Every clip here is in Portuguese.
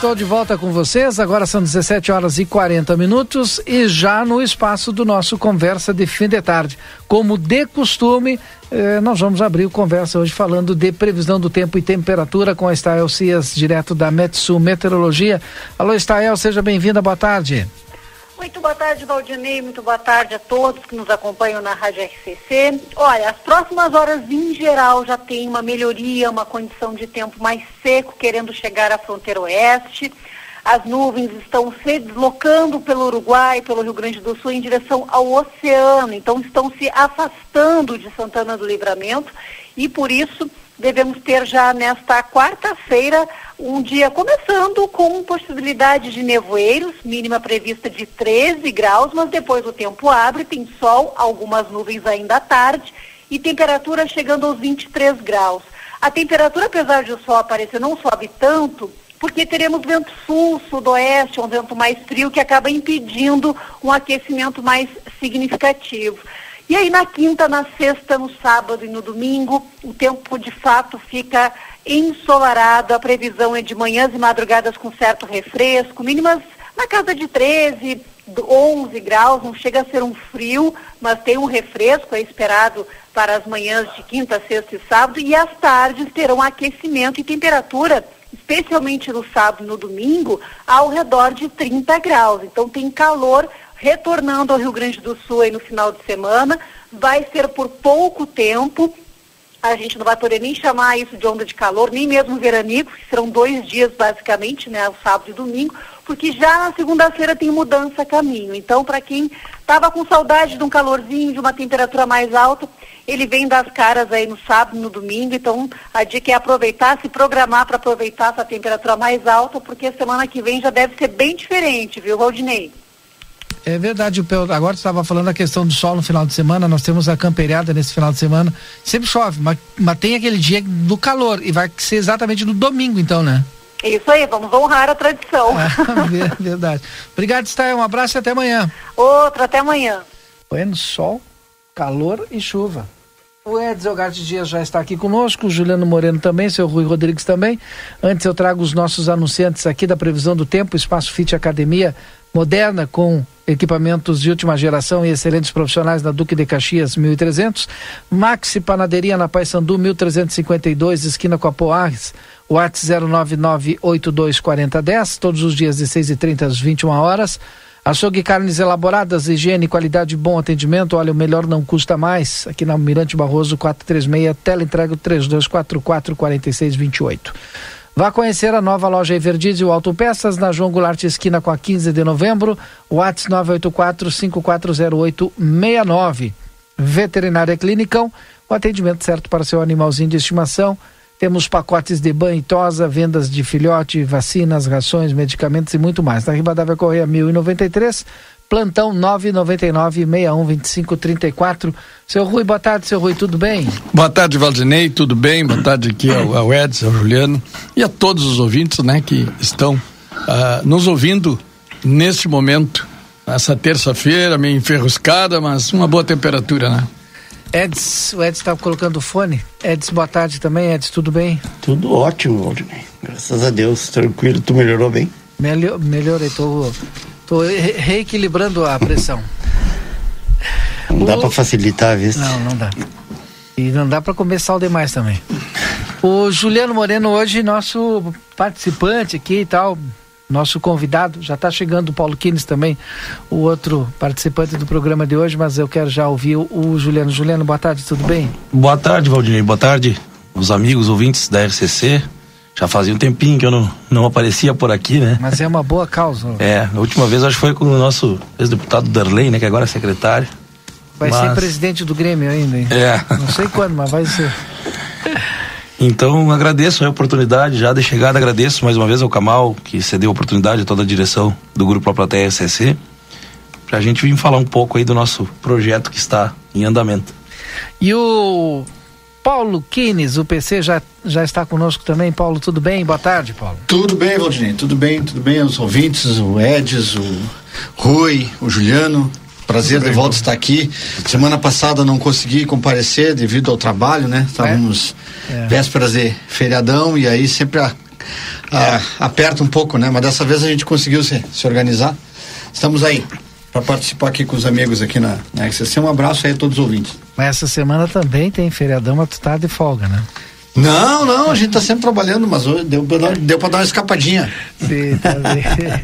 Estou de volta com vocês. Agora são 17 horas e 40 minutos e já no espaço do nosso Conversa de Fim de Tarde. Como de costume, eh, nós vamos abrir o conversa hoje falando de previsão do tempo e temperatura com a Estael Cias, direto da Metsu Meteorologia. Alô, Estael, seja bem-vinda, boa tarde. Muito boa tarde, Valdinei. Muito boa tarde a todos que nos acompanham na Rádio RCC. Olha, as próximas horas em geral já tem uma melhoria, uma condição de tempo mais seco, querendo chegar à fronteira oeste. As nuvens estão se deslocando pelo Uruguai, pelo Rio Grande do Sul, em direção ao oceano. Então, estão se afastando de Santana do Livramento e, por isso, devemos ter já nesta quarta-feira um dia começando com possibilidade de nevoeiros, mínima prevista de 13 graus, mas depois o tempo abre, tem sol, algumas nuvens ainda à tarde e temperatura chegando aos 23 graus. A temperatura, apesar de o sol aparecer, não sobe tanto, porque teremos vento sul, sudoeste, um vento mais frio que acaba impedindo um aquecimento mais significativo. E aí na quinta, na sexta, no sábado e no domingo, o tempo de fato fica ensolarado. A previsão é de manhãs e madrugadas com certo refresco, mínimas na casa de 13, 11 graus, não chega a ser um frio, mas tem um refresco, é esperado para as manhãs de quinta, sexta e sábado, e as tardes terão aquecimento e temperatura, especialmente no sábado e no domingo, ao redor de 30 graus. Então tem calor retornando ao Rio Grande do Sul aí no final de semana. Vai ser por pouco tempo. A gente não vai poder nem chamar isso de onda de calor, nem mesmo veranico, que serão dois dias basicamente, né, o sábado e domingo, porque já na segunda-feira tem mudança a caminho. Então, para quem estava com saudade de um calorzinho, de uma temperatura mais alta, ele vem das caras aí no sábado e no domingo. Então, a dica é aproveitar, se programar para aproveitar essa temperatura mais alta, porque a semana que vem já deve ser bem diferente, viu, Valdinei? É verdade, agora você estava falando a questão do sol no final de semana, nós temos a camperiada nesse final de semana. Sempre chove, mas, mas tem aquele dia do calor e vai ser exatamente no domingo, então, né? Isso aí, vamos honrar a tradição. É, verdade. Obrigado, Stael. Um abraço e até amanhã. Outro, até amanhã. Bueno, sol, calor e chuva. O Edson Garte Dias já está aqui conosco, o Juliano Moreno também, seu Rui Rodrigues também. Antes eu trago os nossos anunciantes aqui da previsão do tempo, Espaço Fit Academia moderna com equipamentos de última geração e excelentes profissionais na Duque de Caxias 1300, Maxi Panaderia na Paysandu 1352, esquina com a Poares, WhatsApp 099824010, todos os dias de 6h30 às 21 horas. Açougue Carnes Elaboradas, higiene, qualidade, bom atendimento. Olha, o melhor não custa mais. Aqui na Mirante Barroso 436, tela entrega 3244 4628. Vá conhecer a nova loja Everdiesel Autopeças na João Goulart Esquina com a 15 de novembro, WhatsApp 984-5408-69. Veterinária Clinicão, o atendimento certo para seu animalzinho de estimação. Temos pacotes de banho e tosa, vendas de filhote, vacinas, rações, medicamentos e muito mais. Na Ribadavia Correia 1093, plantão 999 61 34. Seu Rui, boa tarde, seu Rui, tudo bem? Boa tarde, Valdinei, tudo bem? Boa tarde aqui ao, ao Edson, ao Juliano e a todos os ouvintes, né, que estão uh, nos ouvindo neste momento, essa terça-feira, meio enferruscada, mas uma boa temperatura, né? Eds, o Eds estava tá colocando o fone. Eds, boa tarde também, Eds, tudo bem? Tudo ótimo, Valdinei. Graças a Deus, tranquilo. Tu melhorou bem? Melhor, melhorei, tô Estou reequilibrando a pressão. Não o... dá para facilitar a vista. Não, não dá. E não dá para comer sal demais também. O Juliano Moreno hoje, nosso participante aqui e tal, nosso convidado, já está chegando o Paulo Kines também, o outro participante do programa de hoje, mas eu quero já ouvir o, o Juliano. Juliano, boa tarde, tudo bem? Boa tarde, Valdinei, boa tarde, os amigos ouvintes da RCC. Já fazia um tempinho que eu não, não aparecia por aqui, né? Mas é uma boa causa. É, a última vez acho que foi com o nosso ex-deputado Darley, né? Que agora é secretário. Vai mas... ser presidente do Grêmio ainda, hein? É. Não sei quando, mas vai ser. Então agradeço a oportunidade já de chegada, agradeço mais uma vez ao Camal que cedeu a oportunidade a toda a direção do Grupo A Plateia SSC para a gente vir falar um pouco aí do nosso projeto que está em andamento. E o Paulo Kines, o PC, já, já está conosco também. Paulo, tudo bem? Boa tarde, Paulo. Tudo bem, Valdinei, tudo bem, tudo bem. Os ouvintes, o Edis, o Rui, o Juliano, Prazer de volta estar aqui. Semana passada não consegui comparecer devido ao trabalho, né? Estávamos é. é. vésperas de feriadão e aí sempre a, a, aperta um pouco, né? Mas dessa vez a gente conseguiu se, se organizar. Estamos aí para participar aqui com os amigos aqui na, na XCC. Um abraço aí a todos os ouvintes. Mas essa semana também tem feriadão, mas tu tá de folga, né? Não, não, a gente está sempre trabalhando, mas deu para dar, deu dar uma escapadinha. Sim, tá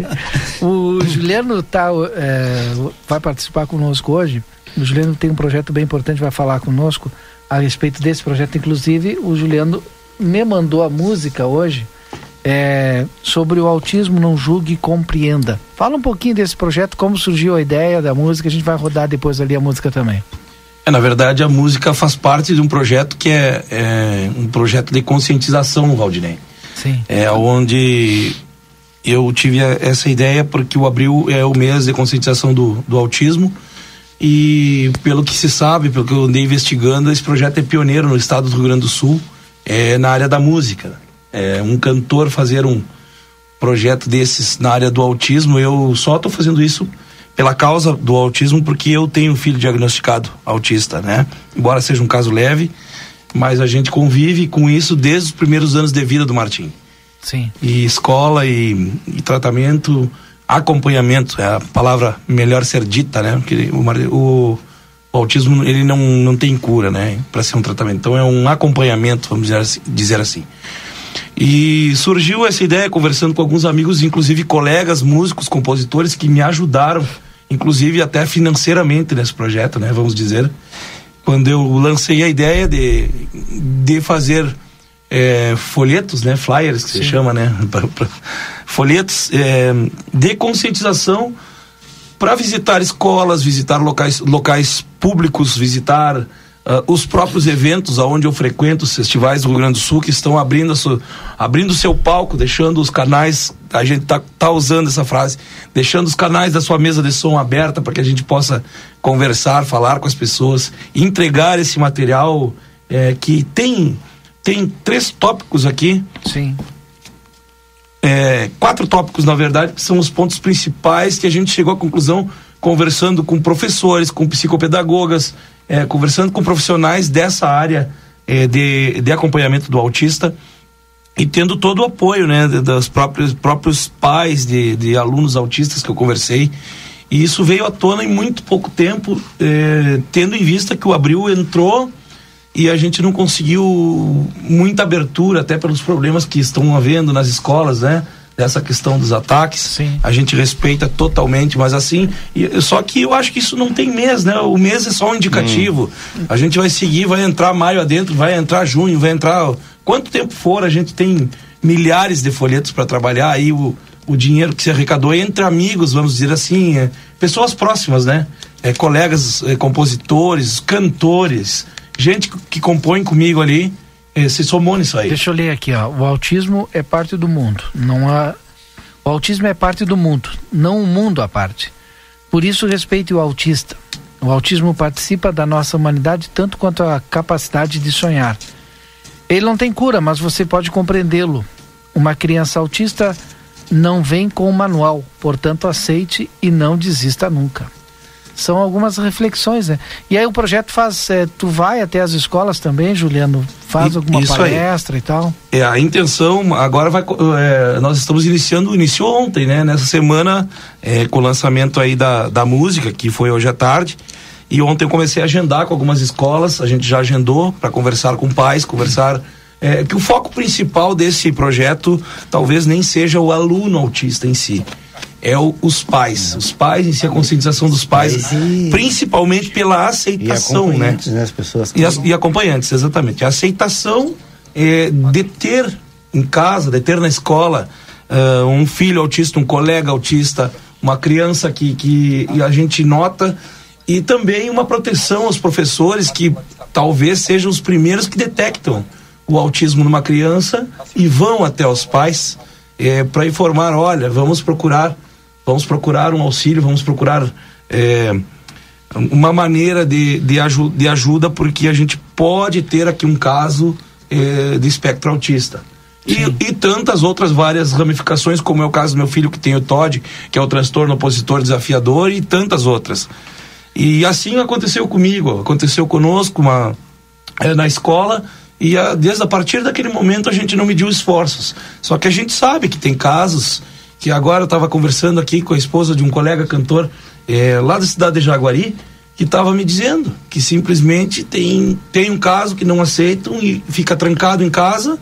o Juliano tá, é, vai participar conosco hoje. O Juliano tem um projeto bem importante, vai falar conosco a respeito desse projeto. Inclusive, o Juliano me mandou a música hoje é, sobre o autismo Não Julgue e Compreenda. Fala um pouquinho desse projeto, como surgiu a ideia da música. A gente vai rodar depois ali a música também. É, na verdade, a música faz parte de um projeto que é, é um projeto de conscientização, Valdinei. Sim. É onde eu tive essa ideia porque o abril é o mês de conscientização do, do autismo e pelo que se sabe, pelo que eu andei investigando, esse projeto é pioneiro no estado do Rio Grande do Sul, é, na área da música. É, um cantor fazer um projeto desses na área do autismo, eu só estou fazendo isso pela causa do autismo, porque eu tenho um filho diagnosticado autista, né? Embora seja um caso leve, mas a gente convive com isso desde os primeiros anos de vida do Martim. Sim. E escola e, e tratamento, acompanhamento, é a palavra melhor ser dita, né? Porque o, o, o autismo ele não, não tem cura, né? Para ser um tratamento. Então é um acompanhamento, vamos dizer assim. Dizer assim. E surgiu essa ideia conversando com alguns amigos, inclusive colegas, músicos, compositores que me ajudaram inclusive até financeiramente nesse projeto, né? Vamos dizer, quando eu lancei a ideia de, de fazer é, folhetos, né? Flyers que Sim. se chama, né? folhetos é, de conscientização para visitar escolas, visitar locais, locais públicos, visitar Uh, os próprios eventos aonde eu frequento, os festivais do Rio Grande do Sul, que estão abrindo o abrindo seu palco, deixando os canais, a gente tá, tá usando essa frase, deixando os canais da sua mesa de som aberta para que a gente possa conversar, falar com as pessoas, entregar esse material é, que tem, tem três tópicos aqui. Sim. É, quatro tópicos, na verdade, que são os pontos principais que a gente chegou à conclusão conversando com professores, com psicopedagogas, é, conversando com profissionais dessa área é, de, de acompanhamento do autista e tendo todo o apoio né, dos próprios, próprios pais de, de alunos autistas que eu conversei. E isso veio à tona em muito pouco tempo, é, tendo em vista que o Abril entrou e a gente não conseguiu muita abertura, até pelos problemas que estão havendo nas escolas, né? Dessa questão dos ataques. Sim. A gente respeita totalmente, mas assim, e, só que eu acho que isso não tem mês, né? O mês é só um indicativo. Hum. A gente vai seguir, vai entrar maio adentro, vai entrar junho, vai entrar quanto tempo for, a gente tem milhares de folhetos para trabalhar aí o, o dinheiro que se arrecadou entre amigos, vamos dizer assim, é, pessoas próximas, né? É, colegas, é, compositores, cantores, gente que, que compõe comigo ali se somou nisso aí. Deixa eu ler aqui, ó. O autismo é parte do mundo. Não há. O autismo é parte do mundo, não um mundo à parte. Por isso, respeite o autista. O autismo participa da nossa humanidade tanto quanto a capacidade de sonhar. Ele não tem cura, mas você pode compreendê-lo. Uma criança autista não vem com o manual, portanto, aceite e não desista nunca são algumas reflexões, né? E aí o projeto faz, é, tu vai até as escolas também, Juliano, faz e, alguma palestra aí. e tal? É, a intenção agora vai, é, nós estamos iniciando, iniciou ontem, né? Nessa semana, é, com o lançamento aí da, da música, que foi hoje à tarde, e ontem eu comecei a agendar com algumas escolas, a gente já agendou para conversar com pais, conversar é, que o foco principal desse projeto talvez nem seja o aluno autista em si, é o, os pais. Os pais em si, a conscientização dos pais, e... principalmente pela aceitação, e né? né? As pessoas e, as, e acompanhantes, exatamente. A aceitação é, de ter em casa, de ter na escola uh, um filho autista, um colega autista, uma criança que, que a gente nota e também uma proteção aos professores que talvez sejam os primeiros que detectam o autismo numa criança e vão até os pais é, para informar, olha, vamos procurar, vamos procurar um auxílio, vamos procurar é, uma maneira de, de, aju de ajuda, porque a gente pode ter aqui um caso é, de espectro autista. E, e, tantas outras várias ramificações, como é o caso do meu filho que tem o TOD, que é o transtorno opositor desafiador, e tantas outras. E assim aconteceu comigo, aconteceu conosco uma, é, na escola, e a, desde a partir daquele momento a gente não mediu esforços. Só que a gente sabe que tem casos que agora eu estava conversando aqui com a esposa de um colega cantor é, lá da cidade de Jaguari, que estava me dizendo que simplesmente tem, tem um caso que não aceitam e fica trancado em casa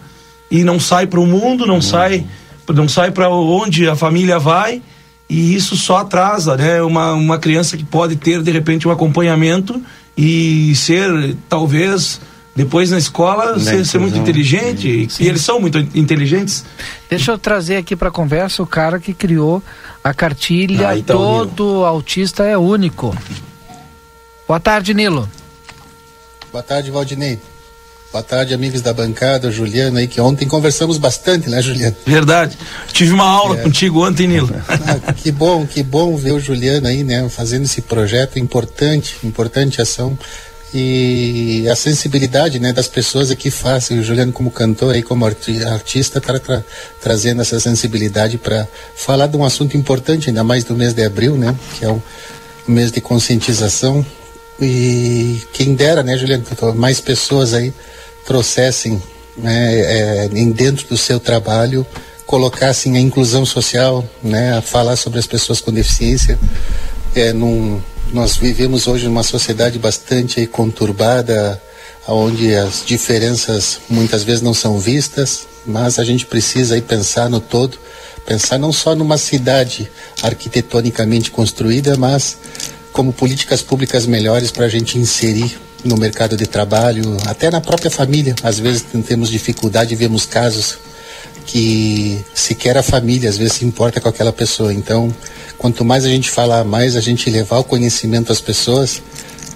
e não sai para o mundo, não uhum. sai não sai para onde a família vai e isso só atrasa, né? Uma, uma criança que pode ter de repente um acompanhamento e ser talvez depois na escola ser, ser, muito inteligente sim. e eles são muito inteligentes. Deixa eu trazer aqui para conversa o cara que criou a cartilha ah, então, Todo Nilo. autista é único. Boa tarde, Nilo. Boa tarde, Valdinei. Boa tarde, amigos da bancada, Juliano aí, que ontem conversamos bastante, né, Juliano? Verdade. Tive uma aula é. contigo ontem, Nilo. Ah, que bom, que bom ver o Juliano aí, né, fazendo esse projeto importante, importante ação e a sensibilidade né, das pessoas aqui faz. O Juliano, como cantor e como artista, está tra trazendo essa sensibilidade para falar de um assunto importante, ainda mais do mês de abril, né, que é um mês de conscientização. E quem dera, né, Juliano, mais pessoas aí trouxessem né, é, dentro do seu trabalho colocassem a inclusão social, né, a falar sobre as pessoas com deficiência, é, num, nós vivemos hoje numa sociedade bastante conturbada, onde as diferenças muitas vezes não são vistas, mas a gente precisa aí pensar no todo, pensar não só numa cidade arquitetonicamente construída, mas como políticas públicas melhores para a gente inserir no mercado de trabalho, até na própria família. Às vezes temos dificuldade, vemos casos que sequer a família às vezes se importa com aquela pessoa. Então, quanto mais a gente falar, mais a gente levar o conhecimento às pessoas,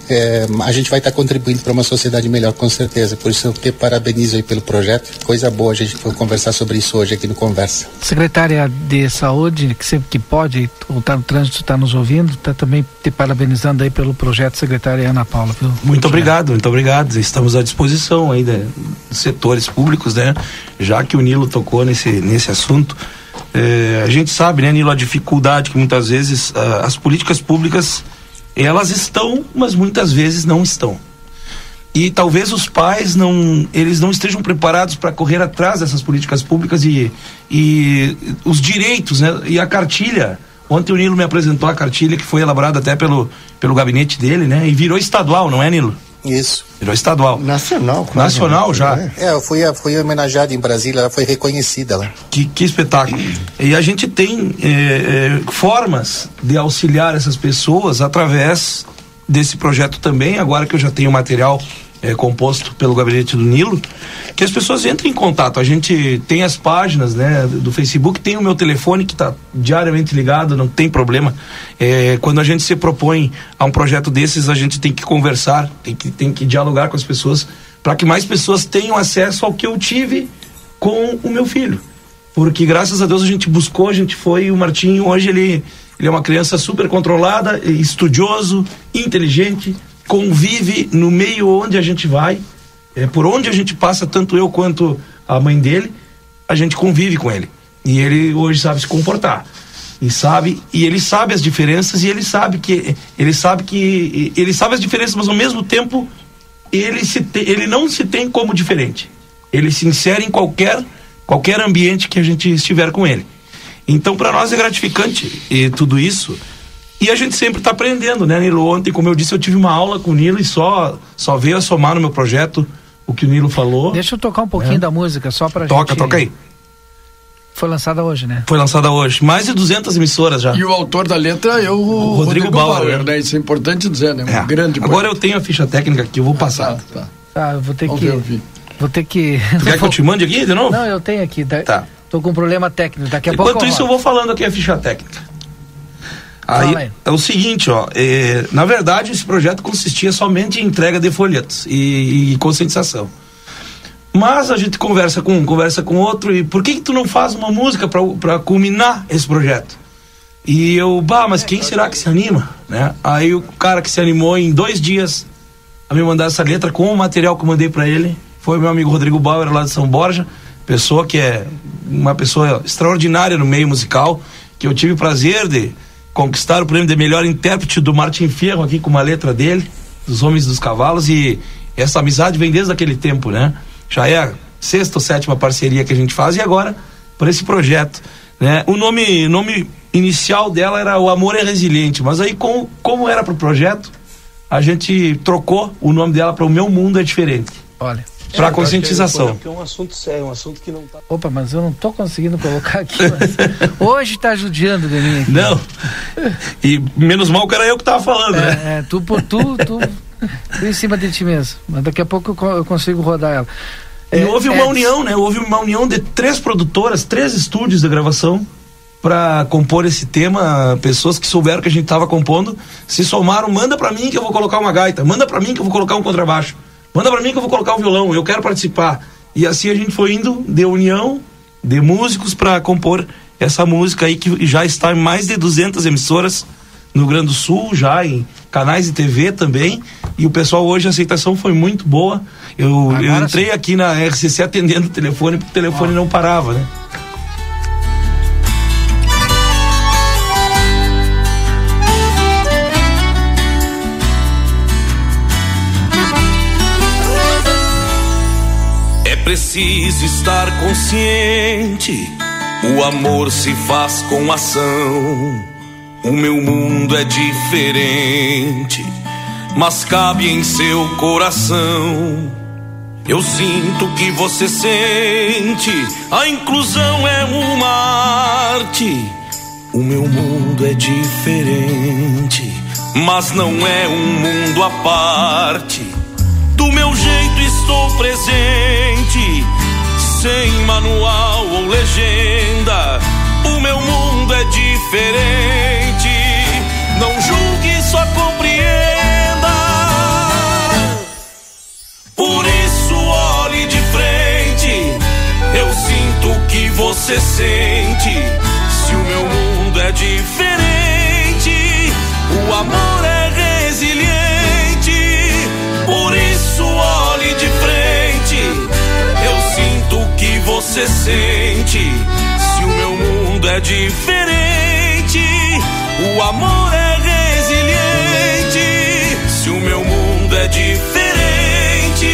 é, a gente vai estar tá contribuindo para uma sociedade melhor, com certeza. Por isso eu te parabenizo aí pelo projeto. Coisa boa a gente conversar sobre isso hoje aqui no Conversa. Secretária de Saúde, que sempre que pode, ou está no trânsito, está nos ouvindo, está também te parabenizando aí pelo projeto, secretária Ana Paula. Viu? Muito obrigado, muito obrigado. Estamos à disposição aí né, dos setores públicos, né? Já que o Nilo tocou nesse, nesse assunto. É, a gente sabe, né, Nilo, a dificuldade que muitas vezes uh, as políticas públicas elas estão, mas muitas vezes não estão. E talvez os pais não, eles não estejam preparados para correr atrás dessas políticas públicas e, e os direitos, né? E a cartilha. Ontem o Nilo me apresentou a cartilha que foi elaborada até pelo, pelo gabinete dele, né? E virou estadual, não é, Nilo? Isso. Virou estadual. Nacional, quase, Nacional né? já. É, é eu fui, fui homenageada em Brasília, ela foi reconhecida lá. Que, que espetáculo. E a gente tem é, é, formas de auxiliar essas pessoas através desse projeto também, agora que eu já tenho material é, composto pelo gabinete do Nilo, que as pessoas entrem em contato. A gente tem as páginas né, do Facebook, tem o meu telefone que está diariamente ligado, não tem problema. É, quando a gente se propõe a um projeto desses, a gente tem que conversar, tem que, tem que dialogar com as pessoas para que mais pessoas tenham acesso ao que eu tive com o meu filho. Porque graças a Deus a gente buscou, a gente foi, o Martinho hoje ele, ele é uma criança super controlada, estudioso, inteligente, convive no meio onde a gente vai, é, por onde a gente passa, tanto eu quanto a mãe dele, a gente convive com ele. E ele hoje sabe se comportar. E sabe, e ele sabe as diferenças e ele sabe que ele sabe que ele sabe as diferenças, mas ao mesmo tempo ele se te, ele não se tem como diferente. Ele se insere em qualquer qualquer ambiente que a gente estiver com ele. Então para nós é gratificante e tudo isso e a gente sempre está aprendendo, né, Nilo? Ontem, como eu disse, eu tive uma aula com o Nilo e só, só veio a somar no meu projeto o que o Nilo falou. Deixa eu tocar um pouquinho é. da música, só pra toca, gente... Toca, toca aí. Foi lançada hoje, né? Foi lançada hoje. Mais de 200 emissoras já. E o autor da letra é o, o Rodrigo, Rodrigo Bauer, Bauer, né? Isso é importante dizer, né? Um é. grande Agora eu tenho a ficha técnica aqui, eu vou ah, passar. Tá, tá. tá eu vou ter Vamos que... Ver, Vou ter que. Tu quer que eu te mande aqui de novo? Não, eu tenho aqui. Tá. Tô com um problema técnico. Daqui a Enquanto pouco. isso, eu vou falando aqui a ficha técnica. Aí, Fala é o seguinte, ó, é, na verdade esse projeto consistia somente em entrega de folhetos e, e conscientização. Mas a gente conversa com um, conversa com outro e por que que tu não faz uma música para culminar esse projeto? E eu, bah, mas quem será que se anima, né? Aí o cara que se animou em dois dias a me mandar essa letra com o material que eu mandei para ele foi o meu amigo Rodrigo Bauer lá de São Borja, pessoa que é uma pessoa extraordinária no meio musical, que eu tive o prazer de conquistar o prêmio de melhor intérprete do Martin Fierro aqui com uma letra dele, dos Homens dos Cavalos e essa amizade vem desde aquele tempo, né? Já é a sexta ou sétima parceria que a gente faz e agora por esse projeto, né? O nome, nome inicial dela era O Amor é Resiliente, mas aí com, como era pro projeto, a gente trocou o nome dela para O Meu Mundo é Diferente. Olha. Para conscientização. Porque é um assunto sério, um assunto que não tá. Opa, mas eu não tô conseguindo colocar aqui. mas Hoje tá judiando de mim aqui. Não. E menos mal que era eu que tava falando, né? É, é, tu por tu, tu, tu em cima de ti mesmo. Mas daqui a pouco eu, co- eu consigo rodar ela. E É, houve uma Edson, união, né? Houve uma união de três produtoras, três estúdios de gravação para compor esse tema. Pessoas que souberam que a gente estava compondo se somaram. Manda para mim que eu vou colocar uma gaita. Manda para mim que eu vou colocar um contrabaixo. Manda para mim que eu vou colocar um violão. Eu quero participar. E assim a gente foi indo de união de músicos para compor essa música aí que já está em mais de 200 emissoras no Rio Grande do Sul, já em canais de TV também. E o pessoal hoje a aceitação foi muito boa. Eu, eu entrei aqui na RCC atendendo o telefone porque o telefone não parava, né? Preciso estar consciente. O amor se faz com ação. O meu mundo é diferente, mas cabe em seu coração. Eu sinto que você sente. A inclusão é uma arte. O meu mundo é diferente, mas não é um mundo à parte. Do meu jeito estou presente, sem manual ou legenda. O meu mundo é diferente. Não julgue, só compreenda. Por isso olhe de frente. Eu sinto o que você sente. Se o meu mundo é diferente, o amor é você sente. Se o meu mundo é diferente, o amor é resiliente. Se o meu mundo é diferente,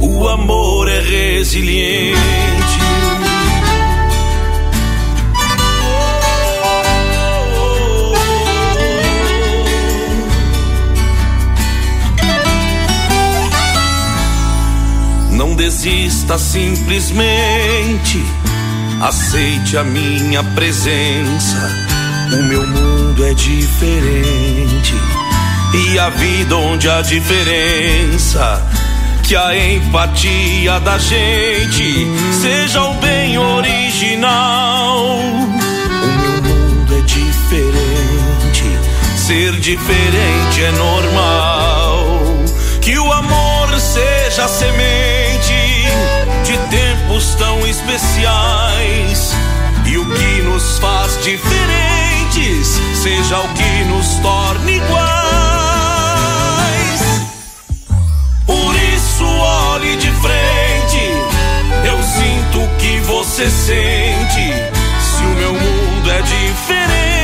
o amor é resiliente. Desista simplesmente. Aceite a minha presença. O meu mundo é diferente. E a vida onde há diferença. Que a empatia da gente seja o bem original. O meu mundo é diferente. Ser diferente é normal. Que o amor seja semente de tempos tão especiais. E o que nos faz diferentes seja o que nos torne iguais. Por isso olhe de frente. Eu sinto o que você sente. Se o meu mundo é diferente,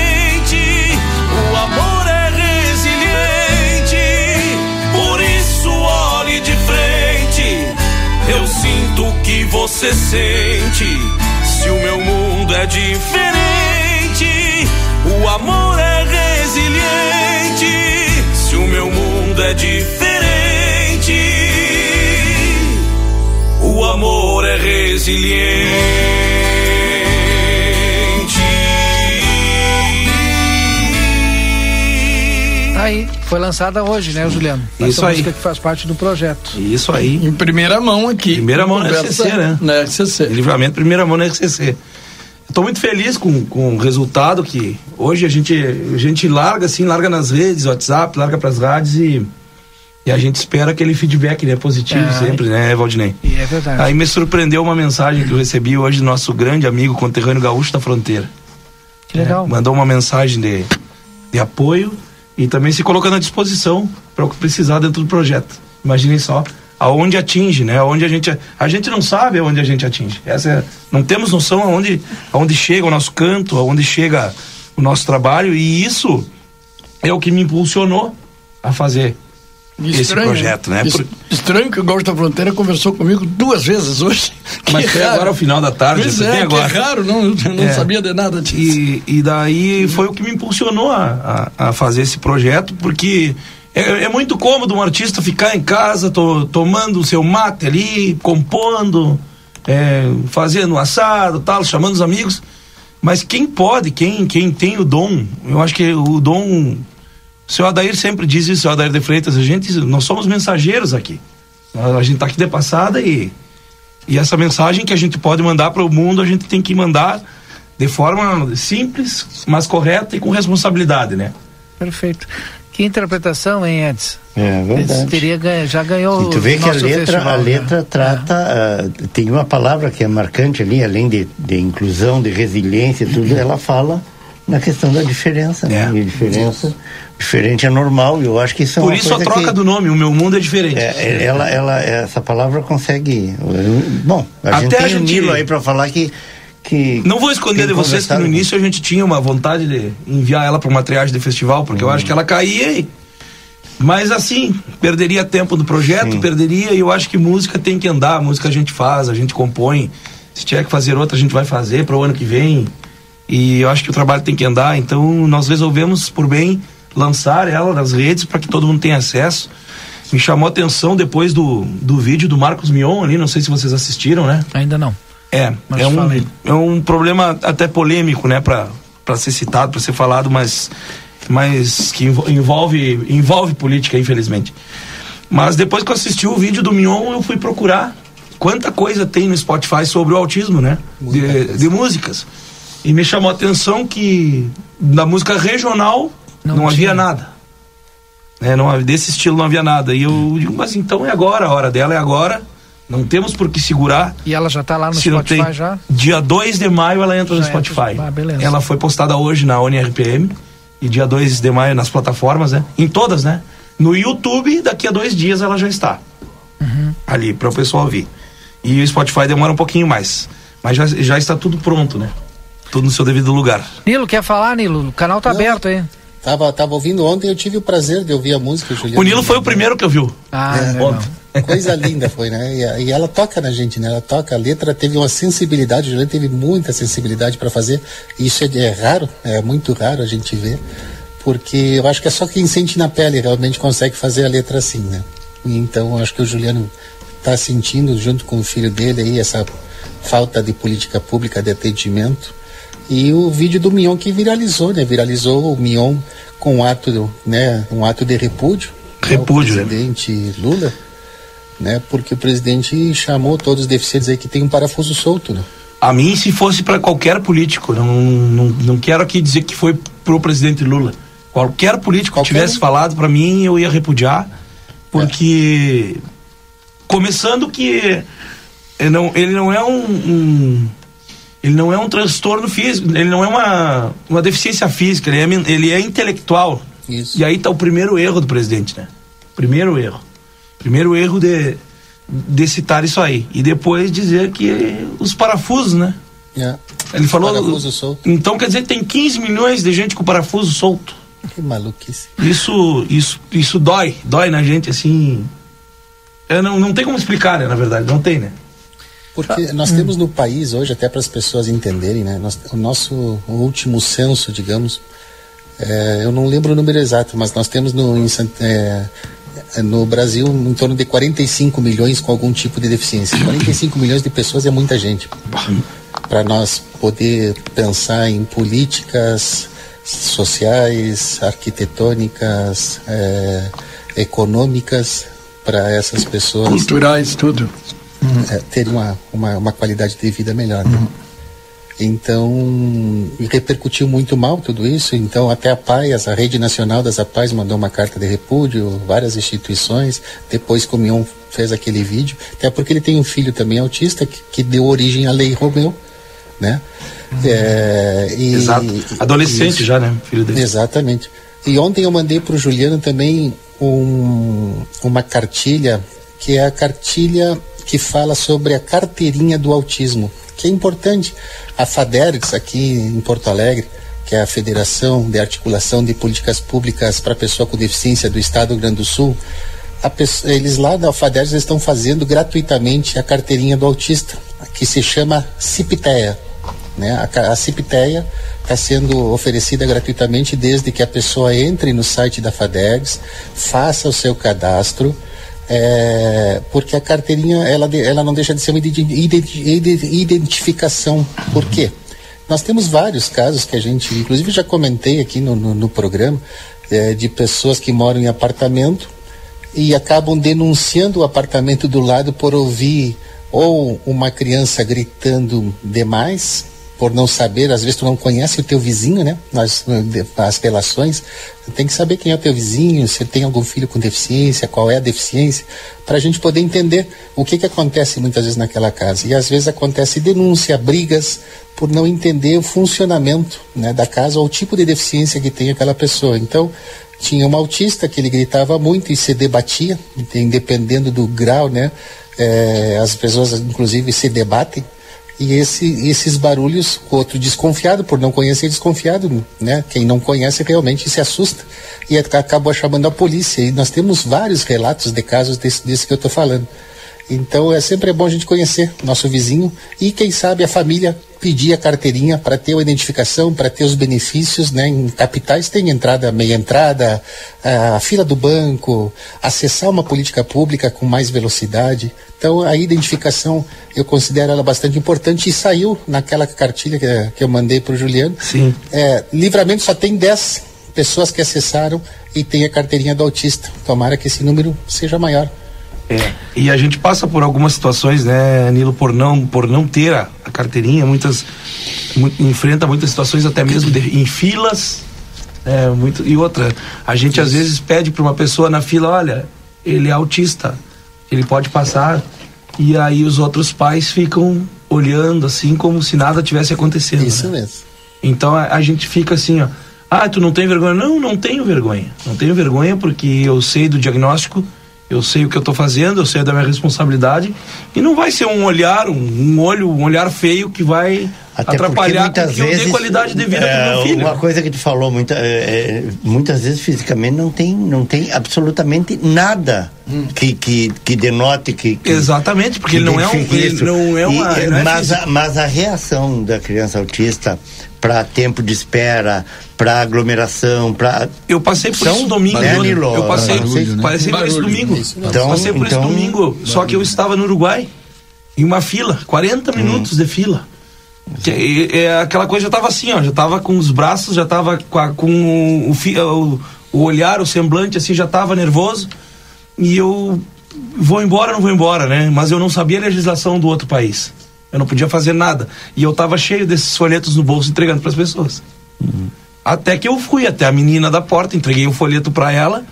você sente. Se o meu mundo é diferente, o amor é resiliente. Se o meu mundo é diferente, o amor é resiliente. Aí, foi lançada hoje, né, Juliano? Isso Essa aí. música que faz parte do projeto. Isso aí. Em primeira mão aqui. Primeira mão na RCC, né? Na RCC. Livramento, primeira mão na RCC. Estou muito feliz com, com o resultado que hoje a gente, a gente larga assim, larga nas redes, WhatsApp, larga pras rádios e, e a gente espera aquele feedback né, positivo É. sempre, né, Valdinei? E é verdade. Aí me surpreendeu uma mensagem que eu recebi hoje do nosso grande amigo conterrâneo gaúcho da fronteira. que legal. Mandou uma mensagem de, de apoio e também se colocando à disposição para o que precisar dentro do projeto. Imaginem só aonde atinge, né? Aonde a gente a gente não sabe aonde a gente atinge. Essa é- não temos noção aonde aonde chega o nosso canto, aonde chega o nosso trabalho e isso é o que me impulsionou a fazer esse projeto, né? Por- Estranho que o Gaúcho da Fronteira conversou comigo duas vezes hoje. Mas Que foi raro. agora ao final da tarde, Pois é, agora. é raro, não, eu não É. sabia de nada disso. E, e daí foi o que me impulsionou a, a, a fazer esse projeto, porque é, é muito cômodo um artista ficar em casa to- tomando o seu mate ali, compondo, é, fazendo assado, tal, chamando os amigos. Mas quem pode, quem, quem tem o dom, eu acho que o dom. O senhor Adair sempre diz isso, o senhor Adair de Freitas, a gente, nós somos mensageiros aqui. A gente está aqui de passada e, e essa mensagem que a gente pode mandar para o mundo, a gente tem que mandar de forma simples, mas correta e com responsabilidade, né? Perfeito. Que interpretação, hein, Edson? É verdade. teria já ganhou E tu vê o que a letra, festival, a né? letra trata, ah, tem uma palavra que é marcante ali, além de, de inclusão, de resiliência e tudo, ela fala na questão da diferença, né? E a diferença, diferente é normal, e eu acho que isso é Por isso a troca que, do nome, o meu mundo é diferente. é, é, ela, ela, essa palavra consegue, bom, a gente Até a tem o gente- Nilo aí para falar que, que Não vou esconder de vocês que no início a gente tinha uma vontade de enviar ela para uma triagem de festival, porque eu acho que ela caía e... Mas assim, perderia tempo do projeto, perderia, e eu acho que música tem que andar, música a gente faz, a gente compõe. Se tiver que fazer outra, a gente vai fazer para o ano que vem. E eu acho que o trabalho tem que andar, então nós resolvemos por bem lançar ela nas redes para que todo mundo tenha acesso. Me chamou a atenção depois do, do vídeo do Marcos Mion ali, não sei se vocês assistiram, né? Ainda não. É, Mas é um, é um problema até polêmico, né, para ser citado, para ser falado, mas, mas que envo- envolve, envolve política, infelizmente. Mas depois que eu assisti o vídeo do Mion, eu fui procurar quanta coisa tem no Spotify sobre o autismo, né? De, de músicas. E me chamou a atenção que da música regional Não não, havia nada. É, não, havia- desse estilo não havia nada. E eu digo, mas então é agora, a hora dela é agora. Não temos por que segurar. E ela já está lá no Se Spotify tem, já? Dia 2 de maio ela entra no Já entra, Spotify. ah, beleza. Ela foi postada hoje na ONRPM e dia 2 de maio nas plataformas, né? Em todas, né? No YouTube, daqui a dois dias ela já está. Uhum. Ali, para o pessoal ouvir. E o Spotify demora um pouquinho mais. Mas já, já está tudo pronto, né? Tudo no seu devido lugar. Nilo, quer falar, Nilo? O canal tá Não. aberto aí. Tava, tava ouvindo ontem, eu tive o prazer de ouvir a música, Juliano. O Nilo foi o primeiro que eu viu. Ah, É, legal. Ontem. Coisa linda foi, né? E, e ela toca na gente, né? Ela toca, a letra teve uma sensibilidade, o Juliano teve muita sensibilidade para fazer. Isso é, é raro, é muito raro a gente ver, porque eu acho que é só quem sente na pele realmente consegue fazer a letra assim, né? E então eu acho que o Juliano está sentindo, junto com o filho dele aí, essa falta de política pública de atendimento. E o vídeo do Mion que viralizou, né? Viralizou o Mion com um ato, né? Um ato de repúdio. né? Repúdio, né? presidente Lula, né? Porque o presidente chamou todos os deficientes aí que tem um parafuso solto, né? A mim, se fosse para qualquer político, não, não, não quero aqui dizer que foi pro presidente Lula. Qualquer político Qualquer que tivesse falado para mim, eu ia repudiar, porque começando que ele não, ele não é um, um- ele não é um transtorno físico, ele não é uma, uma deficiência física, ele é, ele é intelectual. Isso. E aí tá o primeiro erro do presidente, né? Primeiro erro. Primeiro erro de, de citar isso aí. E depois dizer que os parafusos, né? É. Ele falou. Parafuso solto. Então quer dizer que tem 15 milhões de gente com parafuso solto. Que maluquice. Isso, isso, isso dói, dói na gente assim. É, não, não tem como explicar, né? Na verdade, não tem, né? Porque nós temos no país hoje, até para as pessoas entenderem, né? nós- o nosso último censo, digamos, é, eu não lembro o número exato, mas nós temos no, em é, no Brasil em torno de 45 milhões com algum tipo de deficiência. 45 milhões de pessoas é muita gente. Para nós poder pensar em políticas sociais, arquitetônicas, é, econômicas para essas pessoas. Culturais, tudo. É, terem uma, uma, uma, qualidade de vida melhor. Né? Então, repercutiu muito mal tudo isso. Então, até a PAIAS, a Rede Nacional das APAES, mandou uma carta de repúdio, várias instituições. Depois, Comion fez aquele vídeo. Até porque ele tem um filho também autista, que, que deu origem à Lei Romeu, né? Uhum. É, e, Exato. Adolescente isso, já, né? Filho dele. Exatamente. E ontem eu mandei para o Juliano também um, uma cartilha, que é a cartilha que fala sobre a carteirinha do autismo que é importante. A FADERGS, aqui em Porto Alegre, que é a Federação de Articulação de Políticas Públicas para Pessoa com Deficiência do Estado do Rio Grande do Sul, pessoa, eles lá da FADERGS estão fazendo gratuitamente a carteirinha do autista, que se chama CIPTEA. Né? A, a CIPTEA está sendo oferecida gratuitamente desde que a pessoa entre no site da FADERGS, faça o seu cadastro, é, porque a carteirinha ela, ela não deixa de ser uma identificação. Por quê? Nós temos vários casos que a gente, inclusive já comentei aqui no, no, no programa, é, de pessoas que moram em apartamento e acabam denunciando o apartamento do lado por ouvir ou uma criança gritando demais, por não saber, às vezes tu não conhece o teu vizinho, né? Nas, nas relações, tem que saber quem é o teu vizinho, se tem algum filho com deficiência, qual é a deficiência, para a gente poder entender o que que acontece muitas vezes naquela casa. E às vezes acontece denúncia, brigas, por não entender o funcionamento né, da casa ou o tipo de deficiência que tem aquela pessoa. Então, tinha um autista que ele gritava muito e se debatia, dependendo do grau, né? É, as pessoas, inclusive, se debatem e esse, esses barulhos, o outro desconfiado, por não conhecer, desconfiado, né? Quem não conhece realmente se assusta e acabou chamando a polícia. E nós temos vários relatos de casos desse, desse que eu estou falando. Então é sempre bom a gente conhecer nosso vizinho e quem sabe a família pedir a carteirinha para ter a identificação, para ter os benefícios, né? Em capitais tem entrada, meia entrada, a fila do banco, acessar uma política pública com mais velocidade. Então a identificação eu considero ela bastante importante e saiu naquela cartilha que, que eu mandei para o Juliano. Sim. É, livramento só tem 10 pessoas que acessaram e tem a carteirinha do autista. Tomara que esse número seja maior. É, e a gente passa por algumas situações, né, Nilo, por não, por não ter a, a carteirinha, muitas enfrenta muitas situações até mesmo de, em filas, é, muito, e outra, a gente Isso. às vezes pede para uma pessoa na fila, olha, ele é autista, ele pode passar, e aí os outros pais ficam olhando assim como se nada tivesse acontecendo. Isso né? mesmo. Então a, a gente fica assim, ó, ah, tu não tem vergonha? Não, não tenho vergonha. Não tenho vergonha porque eu sei do diagnóstico, eu sei o que eu estou fazendo, eu sei da minha responsabilidade e não vai ser um olhar, um, um olho, um olhar feio que vai Até atrapalhar muitas que vezes, eu qualidade de vida é, meu filho. Uma coisa que tu falou muita, é, é, muitas vezes fisicamente não tem, não tem absolutamente nada hum. que, que, que denote que, que exatamente porque que ele não é um ele não é uma e, não é mas, a, mas a reação da criança autista para tempo de espera, para aglomeração, para Eu passei por São, isso domingo, né, Nilo? Eu passei, barulho, né? passei por isso domingo. Então, passei por então, isso domingo, barulho. só que eu estava no Uruguai em uma fila, 40 hum. minutos de fila. Que, é, é, aquela coisa já estava assim, ó, já estava com os braços, já estava com, com o, o, o, olhar, o semblante assim, já estava nervoso. E eu vou embora, não vou embora, né? Mas eu não sabia a legislação do outro país. Eu não podia fazer nada. E eu estava cheio desses folhetos no bolso entregando para as pessoas. Uhum. Até que eu fui até a menina da porta, entreguei o um folheto para ela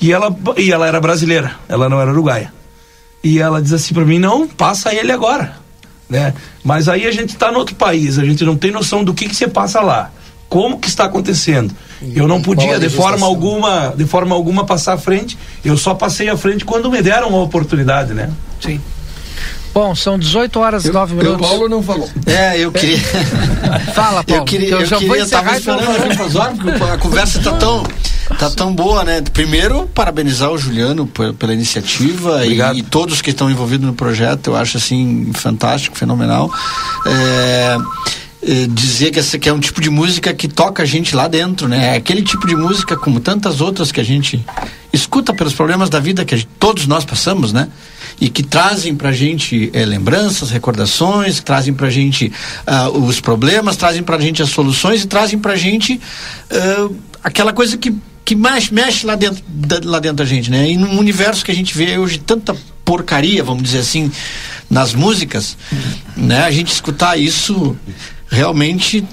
e ela e ela era brasileira, ela não era uruguaia. E ela diz assim para mim: "Não, passa ele agora". Né? Mas aí a gente está no outro país, a gente não tem noção do que que você passa lá. Como que está acontecendo? E eu não podia de forma alguma, de forma alguma passar à frente. Eu só passei à frente quando me deram a oportunidade, né? Sim. Bom, são 18 horas e 9 minutos. O Paulo não falou. É, eu queria. Fala, Paulo. Eu queria, eu, eu já queria, vou encerrar esperando porque a conversa tá tão, tá tão boa, né? Primeiro, parabenizar o Juliano pela iniciativa e, e, todos que estão envolvidos no projeto. Eu acho assim fantástico, fenomenal. É, é, dizer que essa que é um tipo de música que toca a gente lá dentro, né? É aquele tipo de música como tantas outras que a gente escuta pelos problemas da vida que gente, todos nós passamos, né? E que trazem pra gente é, lembranças, recordações, trazem pra gente uh, os problemas, trazem pra gente as soluções e trazem pra gente uh, aquela coisa que, que mais mexe lá dentro, da, lá dentro da gente, né? E num universo que a gente vê hoje tanta porcaria, vamos dizer assim, nas músicas, né? A gente escutar isso realmente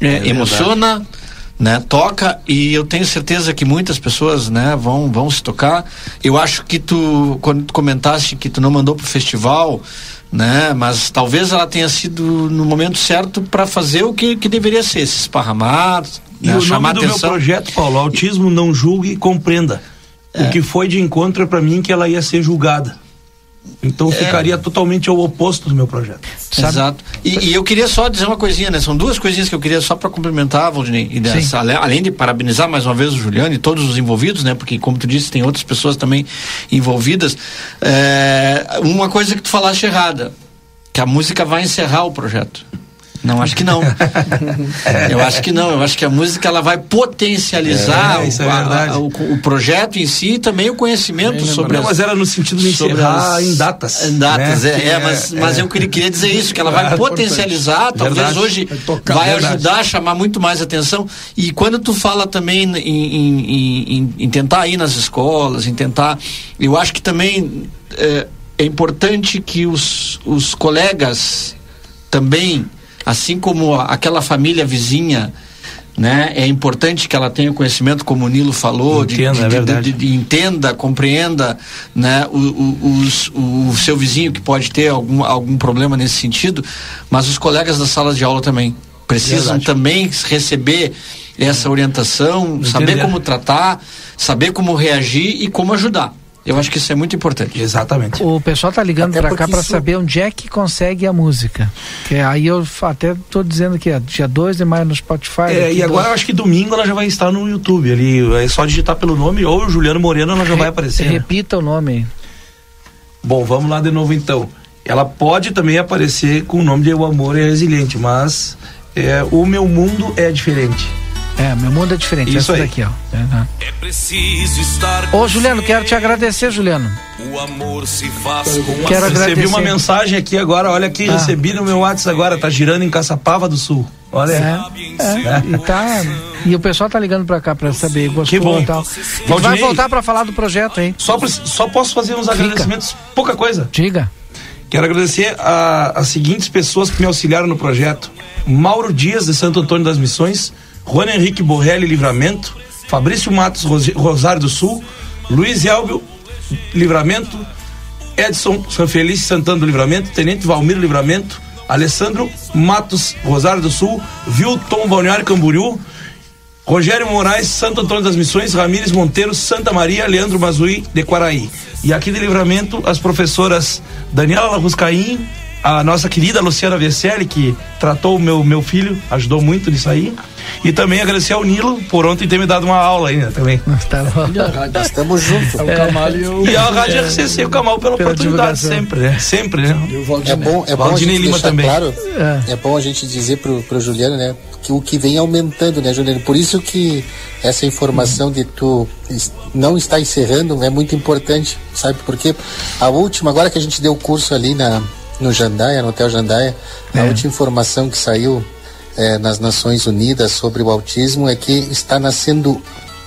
é, emociona. Verdade né, toca e eu tenho certeza que muitas pessoas, né, vão vão se tocar. Eu acho que tu quando tu comentaste que tu não mandou pro festival, né, mas talvez ela tenha sido no momento certo para fazer o que, que deveria ser, se esparramar, e né, o chamar nome atenção. do meu projeto, Paulo, autismo não julgue e compreenda. É. O que foi de encontro para mim que ela ia ser julgada. Então é. ficaria totalmente ao oposto do meu projeto. Sabe? Exato. E, e, eu queria só dizer uma coisinha, né? São duas coisinhas que eu queria só para complementar, Valdinei. E dessa, além de parabenizar mais uma vez o Juliano e todos os envolvidos, né? Porque, como tu disse, tem outras pessoas também envolvidas. É, uma coisa que tu falaste errada, que a música vai encerrar o projeto. Não, acho que não. eu acho que não. Eu acho que a música ela vai potencializar é, o, é a, a, o, o, projeto em si e também o conhecimento sobre. Não, mas era no sentido de encerrar as, em datas. Em datas, né? é, é, mas, mas eu queria, queria dizer isso, que ela vai potencializar, talvez verdade. hoje vai, tocar, vai ajudar a chamar muito mais atenção. E quando tu fala também em, em, em, em tentar ir nas escolas, em tentar. Eu acho que também é, é importante que os, os colegas também assim como aquela família vizinha né? É importante que ela tenha o conhecimento, como o Nilo falou, entenda, de, é de, de, de, entenda, compreenda, né? O, o, o, o, seu vizinho que pode ter algum, algum problema nesse sentido, mas os colegas da sala de aula também precisam verdade. também receber essa orientação, Entender. saber como tratar, saber como reagir e como ajudar. Eu acho que isso é muito importante. Exatamente. O pessoal tá ligando para cá para isso... saber onde é que consegue a música. Que aí eu até tô dizendo que é dia 2 de maio no Spotify. É, e agora eu acho que domingo ela já vai estar no YouTube ali. É só digitar pelo nome ou Juliano Moreno ela já Re vai aparecer. Né? Repita né? o nome. Bom, vamos lá de novo então. Ela pode também aparecer com o nome de O Amor é Resiliente, mas é, o meu mundo é diferente. É, meu mundo é diferente. Isso Essa aí. daqui, ó. É, né? é preciso estar Ô, Juliano, quero te agradecer, Juliano. O amor se faz com Quero agradecer. Recebi uma mensagem aqui agora, olha aqui, ah. recebi no meu WhatsApp agora, tá girando em Caçapava do Sul. Olha é, é, é. E, tá, e o pessoal tá ligando pra cá pra saber, gostou que bom. e tal. E vai voltar pra falar do projeto aí. Só, só posso fazer uns Fica. agradecimentos, pouca coisa. Diga. Quero agradecer a, as seguintes pessoas que me auxiliaram no projeto. Mauro Dias, de Santo Antônio das Missões, Juan Henrique Borrelli Livramento, Fabrício Matos Rosário do Sul, Luiz Elbio Livramento, Edson Sanfelice Santana do Livramento, Tenente Valmir Livramento, Alessandro Matos Rosário do Sul, Vilton Balneário Camboriú, Rogério Moraes, Santo Antônio das Missões, Ramires Monteiro, Santa Maria, Leandro Mazui, de Quaraí. E aqui de Livramento, as professoras Daniela Laruscaim, a nossa querida Luciana Vesselli, que tratou o meu, meu filho, ajudou muito nisso aí. E também agradecer ao Nilo por ontem ter me dado uma aula ainda também. Tá Nós estamos juntos. É. O e, a Rádio RCC, o Camal pela, pela oportunidade, sempre, né? Sempre, né? É bom, é bom a gente Lima também. claro, é. é. bom a gente dizer pro, pro Juliano, né? Que o que vem aumentando, né, Juliano? Por isso que essa informação de tu não estar encerrando é muito importante, sabe por quê? A última, agora que a gente deu o curso ali na, no Jandaia, no Hotel Jandaia, é. a última informação que saiu é, nas Nações Unidas sobre o autismo é que está nascendo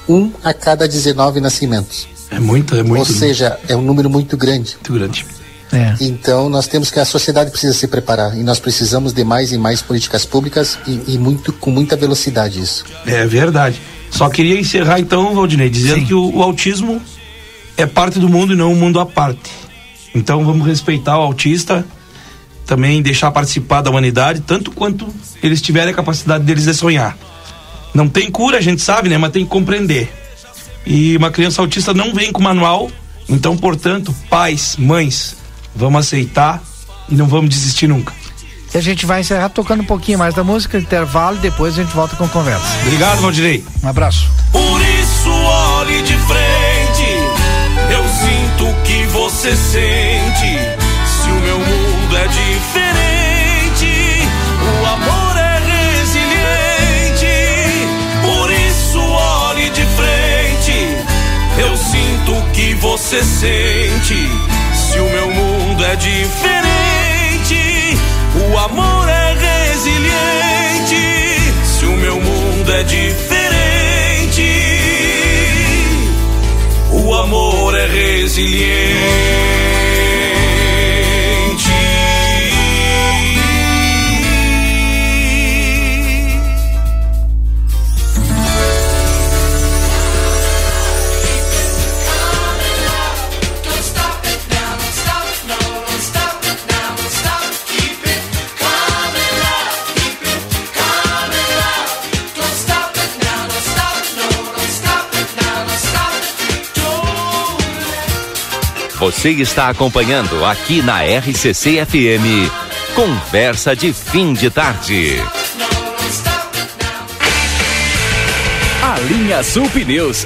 um a cada 19 nascimentos. É muito, é muito. Ou seja, é um número muito grande. Muito grande. É. Então nós temos que a sociedade precisa se preparar e nós precisamos de mais e mais políticas públicas e, e muito com muita velocidade isso. É verdade. Só queria encerrar então, Valdinei, dizendo Sim. que o, o autismo é parte do mundo e não um mundo à parte. Então vamos respeitar o autista, também deixar participar da humanidade, tanto quanto eles tiverem a capacidade deles de sonhar. Não tem cura, a gente sabe, né? Mas tem que compreender. E uma criança autista não vem com manual, então, portanto, pais, mães, vamos aceitar e não vamos desistir nunca. E a gente vai encerrar tocando um pouquinho mais da música, intervalo, e depois a gente volta com conversa. Obrigado, Valdirei. Um abraço. Por isso, olhe de frente, você sente se o meu mundo é diferente, o amor é resiliente. Por isso, olhe de frente. Eu sinto você sente. Se o meu mundo é diferente, o amor é resiliente. Se o meu mundo é diferente, resiliente. Você está acompanhando aqui na RCC FM. Conversa de fim de tarde. A linha Sul Pneus,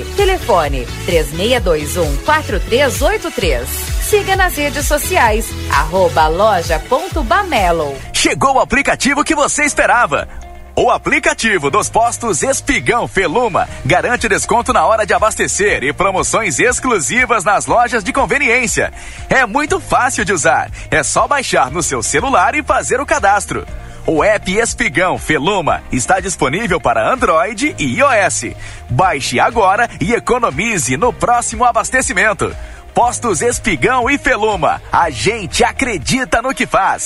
Telefone 3621 4383. Siga nas redes sociais, arroba loja.bamelo. Chegou o aplicativo que você esperava. O aplicativo dos postos Espigão Feluma garante desconto na hora de abastecer e promoções exclusivas nas lojas de conveniência. É muito fácil de usar. É só baixar no seu celular e fazer o cadastro. O app Espigão Feluma está disponível para Android e iOS. Baixe agora e economize no próximo abastecimento. Postos Espigão e Feluma. A gente acredita no que faz.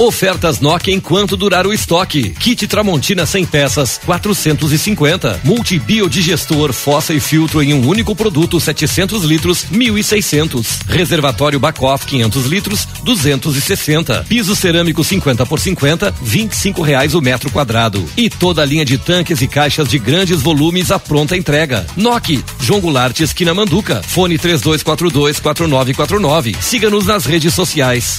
Ofertas Nokia enquanto durar o estoque. Kit Tramontina 100 peças, 450. Multibiodigestor, fossa e filtro em um único produto, 700 litros, 1.600. Reservatório Bacoff 500 litros, 260. Piso cerâmico 50 por 50, 25 reais o metro quadrado. E toda a linha de tanques e caixas de grandes volumes à pronta entrega. Nokia, João Goulart, esquina Manduca. Fone 3242 4949. Siga-nos nas redes sociais.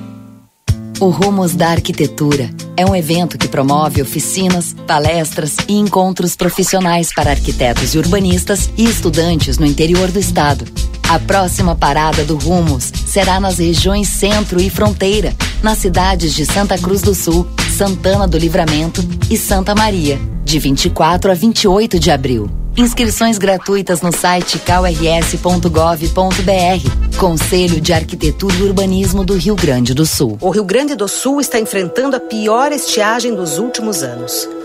O Rumos da Arquitetura é um evento que promove oficinas, palestras e encontros profissionais para arquitetos e urbanistas e estudantes no interior do estado. A próxima parada do Rumos será nas regiões Centro e Fronteira, nas cidades de Santa Cruz do Sul, Santana do Livramento e Santa Maria, de 24 a 28 de abril. Inscrições gratuitas no site krs.gov.br. Conselho de Arquitetura e Urbanismo do Rio Grande do Sul. O Rio Grande do Sul está enfrentando a pior estiagem dos últimos anos.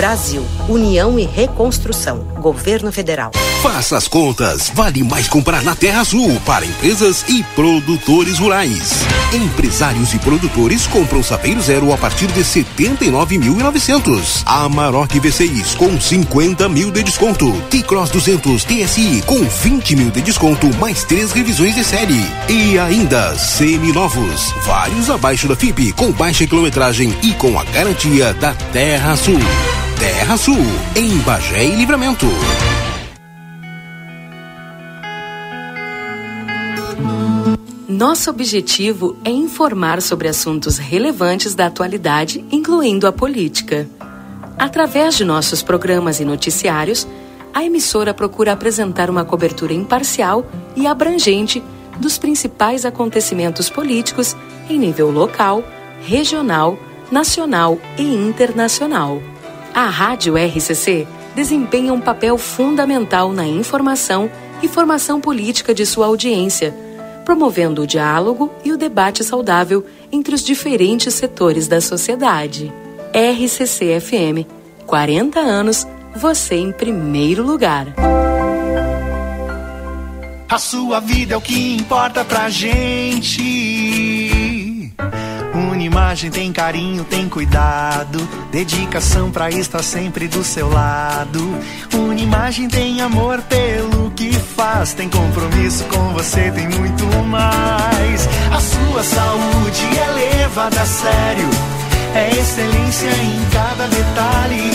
Brasil, União e Reconstrução. Governo Federal. Faça as contas. Vale mais comprar na Terra Sul para empresas e produtores rurais. Empresários e produtores compram sapeiro zero a partir de 79.900. Amarok V6 com 50 mil de desconto. T-Cross 200 TSI com 20 mil de desconto mais três revisões de série. E ainda semi-novos, vários abaixo da FIP com baixa quilometragem e com a garantia da Terra Sul. Terra Sul, em Bagé e Livramento. Nosso objetivo é informar sobre assuntos relevantes da atualidade, incluindo a política. Através de nossos programas e noticiários, a emissora procura apresentar uma cobertura imparcial e abrangente dos principais acontecimentos políticos em nível local, regional, nacional e internacional. A Rádio RCC desempenha um papel fundamental na informação e formação política de sua audiência, promovendo o diálogo e o debate saudável entre os diferentes setores da sociedade. RCC FM, 40 anos, você em primeiro lugar. A sua vida é o que importa pra gente. Unimagem tem carinho, tem cuidado, dedicação pra estar sempre do seu lado. Unimagem tem amor pelo que faz, tem compromisso com você, tem muito mais. A sua saúde é levada a sério, é excelência em cada detalhe.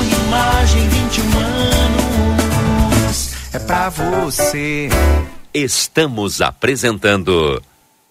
Unimagem 21 anos, é pra você. Estamos apresentando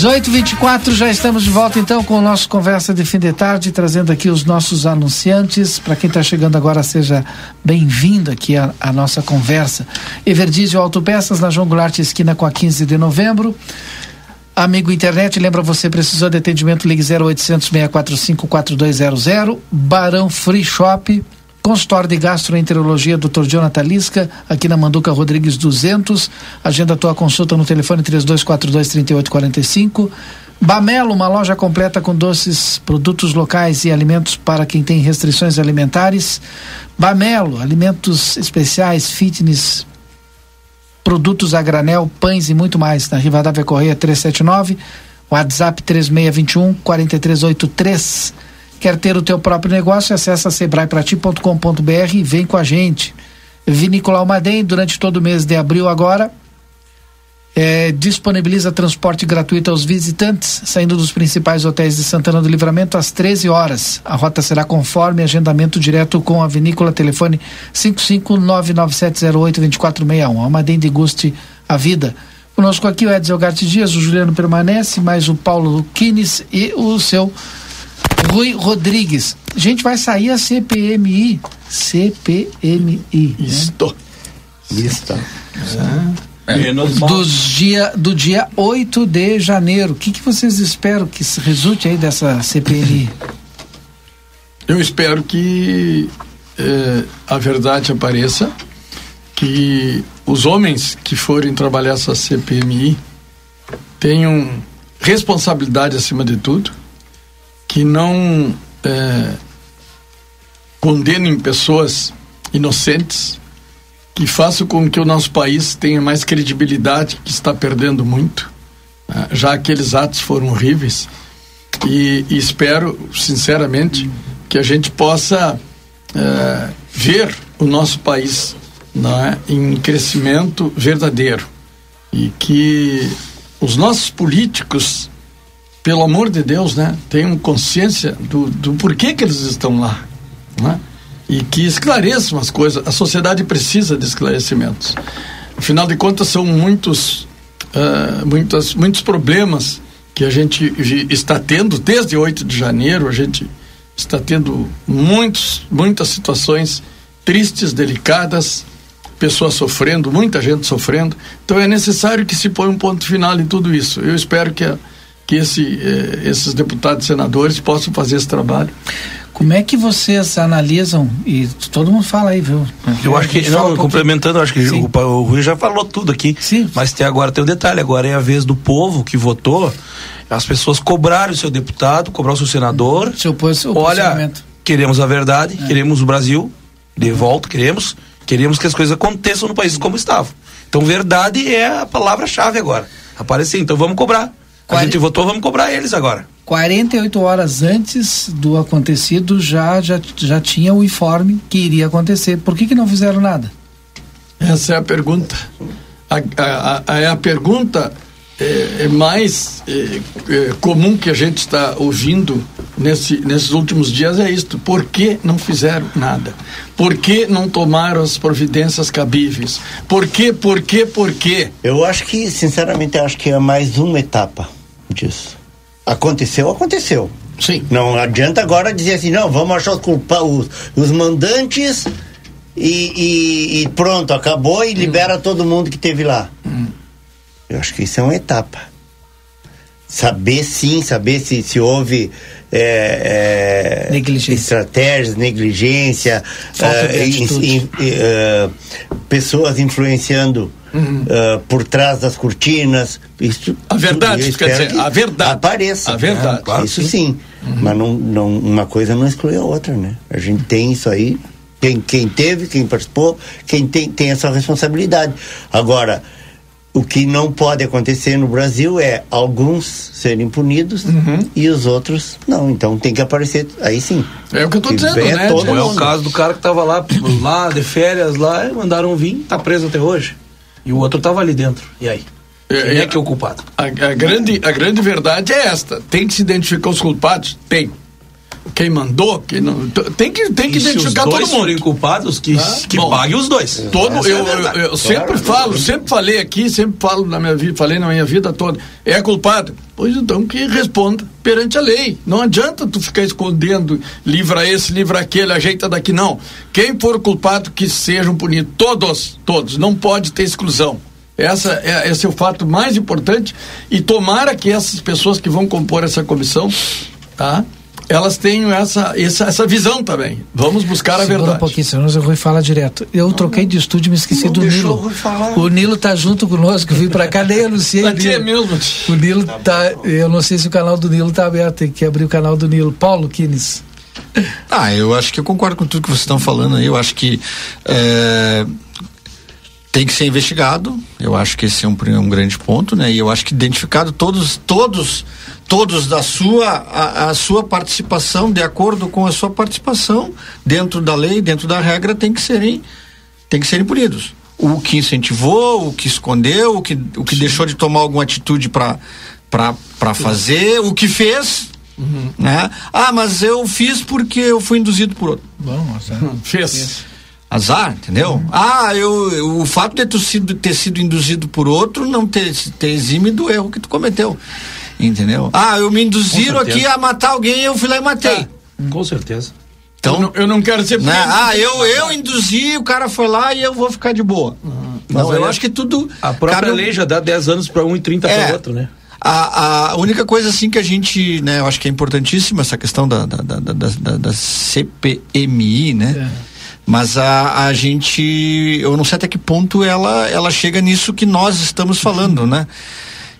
Don't let your 18h24, já estamos de volta então com o nosso Conversa de Fim de Tarde, trazendo aqui os nossos anunciantes. Para quem está chegando agora, seja bem-vindo aqui à nossa conversa. Everdizio Autopeças, na João Goulart, esquina com a 15 de novembro. Amigo internet, lembra você precisou de atendimento, ligue 0800 645 4200. Barão Free Shop Consultório de Gastroenterologia, Dr. Jonathan Lisca, aqui na Manduca Rodrigues 200. Agenda tua consulta no telefone 3242-3845. Bamelo, uma loja completa com doces, produtos locais e alimentos para quem tem restrições alimentares. Bamelo, alimentos especiais, fitness, produtos a granel, pães e muito mais. Na Rivadavia Correia 379, WhatsApp 3621 4383. Quer ter o teu próprio negócio? Acesse sebraeprati.com.br e vem com a gente. Vinícola Almaden, durante todo o mês de abril agora, é, disponibiliza transporte gratuito aos visitantes, saindo dos principais hotéis de Santana do Livramento às 13 horas. A rota será conforme agendamento direto com a vinícola, telefone 55997082461. Almaden deguste a vida. Conosco aqui o Edson Garte Dias, o Juliano permanece, mais o Paulo Quines e o seu Rui Rodrigues. A gente vai sair a CPMI. CPMI. Isto. Né? Isto. É. Dos dia, do dia 8 de janeiro. O que, que vocês esperam que resulte aí dessa CPMI? Eu espero que eh, a verdade apareça, que os homens que forem trabalhar essa CPMI tenham responsabilidade acima de tudo, que não é, condenem pessoas inocentes, que façam com que o nosso país tenha mais credibilidade, que está perdendo muito. Né? Já aqueles atos foram horríveis. E, e espero, sinceramente, que a gente possa é, ver o nosso país é, em crescimento verdadeiro. E que os nossos políticos pelo amor de Deus, né, tenham consciência do, do porquê que eles estão lá, né? E que esclareçam as coisas. A sociedade precisa de esclarecimentos. Afinal de contas, são muitos, uh, muitos problemas que a gente está tendo desde 8 de janeiro. A gente está tendo muitos, muitas situações tristes, delicadas, pessoas sofrendo, muita gente sofrendo. Então é necessário que se ponha um ponto final em tudo isso. Eu espero que a que esse, eh, esses deputados e senadores possam fazer esse trabalho. Como é que vocês analisam, e todo mundo fala aí, viu? Eu acho que, não, um complementando, acho que o, o, Rui já falou tudo aqui. Sim. Mas tem, agora tem um detalhe, agora é a vez do povo que votou, as pessoas cobraram o seu deputado, cobrar o seu senador. Seu, seu Olha, queremos a verdade, é. queremos o Brasil de volta, queremos, queremos que as coisas aconteçam no país como estavam. Então, verdade é a palavra-chave agora. Aparecer, então vamos cobrar. A gente votou, vamos cobrar eles agora. 48 horas antes do acontecido já, já, já tinha o informe que iria acontecer. Por que, que não fizeram nada? Essa é a pergunta. A, a, a, a pergunta é, é mais é, é, comum que a gente está ouvindo nesse, nesses últimos dias é isto. Por que não fizeram nada? Por que não tomaram as providências cabíveis? Por que, por que, por que? Eu acho que, sinceramente, acho que é mais uma etapa disso. Aconteceu, aconteceu. Sim. Não adianta agora dizer assim, não, vamos achar os, culpa os, os mandantes e, e, e, pronto, acabou e hum. libera todo mundo que teve lá. Hum. Eu acho que isso é uma etapa. Saber sim, saber se, se houve é, é, negligência. estratégias, negligência, uh, pessoas influenciando uhum. uh, por trás das cortinas. Isso, a verdade, quer dizer, a verdade. Apareça. A verdade. claro, isso sim. sim. Uhum. Mas não, não, uma coisa não exclui a outra, né? A gente tem isso aí. Quem, quem teve, quem participou, quem tem, tem essa responsabilidade. Agora, o que não pode acontecer no Brasil é alguns serem punidos uhum. e os outros não. Então tem que aparecer aí sim. É o que eu tô dizendo, né? Todo é o caso do cara que tava lá, lá de férias lá, mandaram vir, tá preso até hoje. E o outro estava ali dentro. E aí? É, Quem é, é que é o culpado? A, a, grande, a grande verdade é esta: tem que se identificar os culpados? Tem. Quem mandou, quem não. Tem que, tem que E se identificar os todo dois mundo. forem culpados, que, Tá? que Bom, pague os dois. Todo, é eu, eu, verdade. eu sempre falo, sempre falei aqui, sempre falo na minha vida, falei na minha vida toda. É culpado? Pois então que responda perante a lei. Não adianta tu ficar escondendo, livra esse, livra aquele, ajeita daqui, não. Quem for culpado, que sejam punidos. Todos, todos. Não pode ter exclusão. Essa é, esse é o fato mais importante. E tomara que essas pessoas que vão compor essa comissão, tá? Elas tenham essa, essa, essa visão também. Vamos buscar a Segura verdade. um pouquinho, senão o Rui fala direto. Eu troquei de estúdio e me esqueci não do o Nilo. Rui falar. O Nilo tá junto conosco, vim pra cá, nem anunciei. Aqui é Nilo. mesmo. O Nilo tá. Eu não sei se o canal do Nilo tá aberto, tem que abrir o canal do Nilo. Paulo Kines. Ah, eu acho que eu concordo com tudo que vocês estão falando aí. Eu acho que é, tem que ser investigado. Eu acho que esse é um, um grande ponto, né? E eu acho que identificado todos, todos, todos da sua a, a sua participação, de acordo com a sua participação dentro da lei, dentro da regra, tem que serem tem que serem punidos. O que incentivou, o que escondeu, o que, o que deixou de tomar alguma atitude para para fazer, o que fez, né? Ah, mas eu fiz porque eu fui induzido por outro. Bom, nossa. Fez. Azar, entendeu? Ah, eu, eu- o fato de tu sido, ter sido induzido por outro não ter, ter exime do erro que tu cometeu. Entendeu? Ah, eu me induziram aqui a matar alguém eu fui lá e matei. Com certeza. Então, eu, não, eu não quero ser né? Ah, eu, eu induzi, o cara foi lá e eu vou ficar de boa. Mas não, eu acho que tudo. A própria cabe lei já dá 10 anos para um e 30 É. para outro, né? A, a única coisa assim que a gente, né, eu acho que é importantíssima essa questão da, da, da, da, da- da CPMI, né? Mas a, a gente, eu não sei até que ponto ela, ela chega nisso que nós estamos falando, né?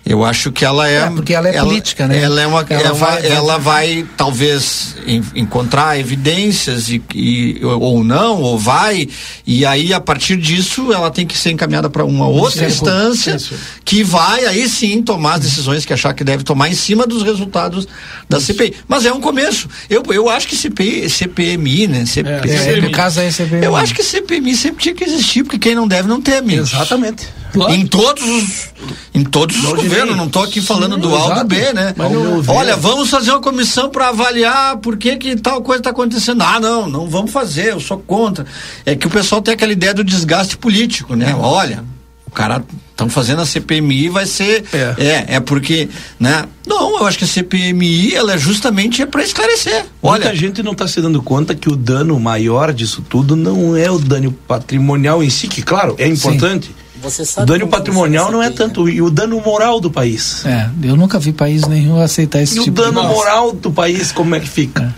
Eu acho que ela é. É, porque ela é política, né? Ela é uma. Ela Ela, vai- vai, ela vai, talvez, en- encontrar evidências e, e- ou não, ou vai. E aí, a partir disso, ela tem que ser encaminhada para uma outra Isso. instância Isso. que vai aí sim tomar as decisões que achar que deve tomar em cima dos resultados da CPI. Mas é um começo. Eu, eu acho que CPI, CPMI, né? CP, É, no caso aí, CPMI. Eu acho que CPMI sempre tinha que existir, porque quem não deve não teme. Exatamente. Em todos os, em todos os governos, não estou aqui falando do A ou do. B, né? Não- Olha, vamos fazer uma comissão para avaliar por que, que tal coisa está acontecendo. Ah, não, não vamos fazer, eu sou contra. É que o pessoal tem aquela ideia do desgaste político, né? Olha, o cara estão fazendo a CPMI vai ser é. é porque né não eu acho que a CPMI ela é justamente é para esclarecer Muita olha gente não está se dando conta que o dano maior disso tudo não é o dano patrimonial em si, que claro, é importante. Você O sabe dano patrimonial não é tanto, e o dano moral do país. É, eu nunca vi país nenhum aceitar esse E o tipo dano de moral do país, como é que fica?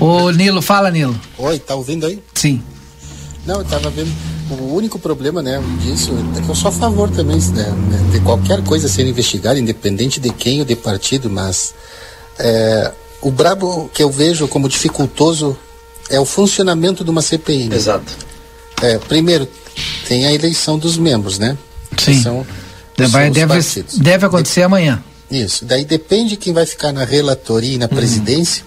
Ô, Nilo, fala, Nilo. Oi, tá ouvindo aí? Sim. Não, eu tava vendo. O único problema, né, disso é que eu sou a favor também né, de qualquer coisa ser investigada, independente de quem ou de partido, mas é, o brabo que eu vejo como dificultoso é o funcionamento de uma CPI. né? Exato. É, primeiro, tem a eleição dos membros, né? Sim. São, deve, partidos. deve acontecer amanhã. Isso. Daí depende quem vai ficar na relatoria e na presidência,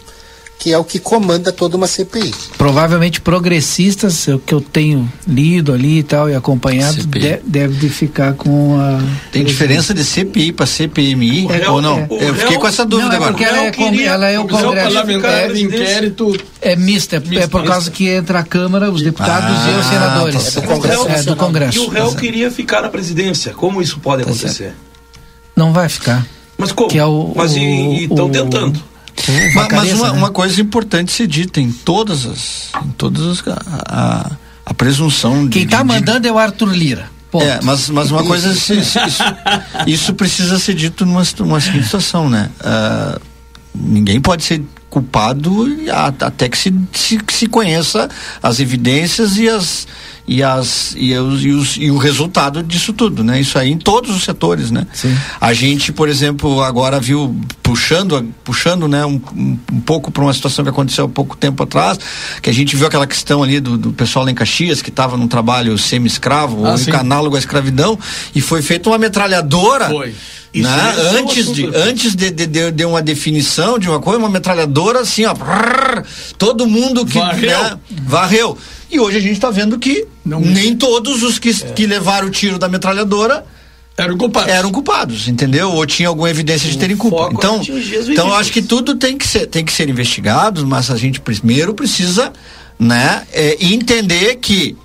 que é o que comanda toda uma CPI. Provavelmente progressistas, é o que eu tenho lido ali e tal e acompanhado, de- deve de ficar com a. tem diferença de CPI para CPMI É, ou não é. eu fiquei com essa dúvida Não, é agora porque ela é, com- ela é o Congresso. parlamentar de inquérito. É mista, é, é por causa que entra a Câmara, os deputados Ah, e os senadores. tá O réu- É, do Congresso. E o réu queria ficar na presidência. Como isso pode acontecer? Não vai ficar. Mas como? Que é o, Mas estão tentando. Ma- mas Vacareza, uma, né? uma coisa importante ser dita em todas as em todas as a, a, presunção de, Quem está mandando é o Arthur Lira. Ponto. É, mas, mas uma coisa, se- se- isso, isso precisa ser dito numa, numa seguinte situação, né? Ah, ninguém pode ser culpado até que se, se, que se conheça as evidências e as e as e, os, e, os- e o resultado disso tudo, né? Isso aí em todos os setores, né? A gente, por exemplo, agora viu puxando puxando, né, um, um, pouco para uma situação que aconteceu há pouco tempo atrás, que a gente viu aquela questão ali do, do pessoal lá em Caxias que estava num trabalho semi-escravo Ah, ou sim. análogo à escravidão e foi feita uma metralhadora Foi. É antes de antes de, de, de, de uma definição de uma coisa uma metralhadora assim ó brrr, todo mundo que Varreu. né, varreu e hoje a gente está vendo que nem todos os que, que levaram o tiro da metralhadora eram culpados. Eram culpados, entendeu? Ou tinha alguma evidência de terem culpa. Então, então eu acho que tudo tem que ser, tem que ser investigado, mas a gente primeiro precisa, né, é, entender que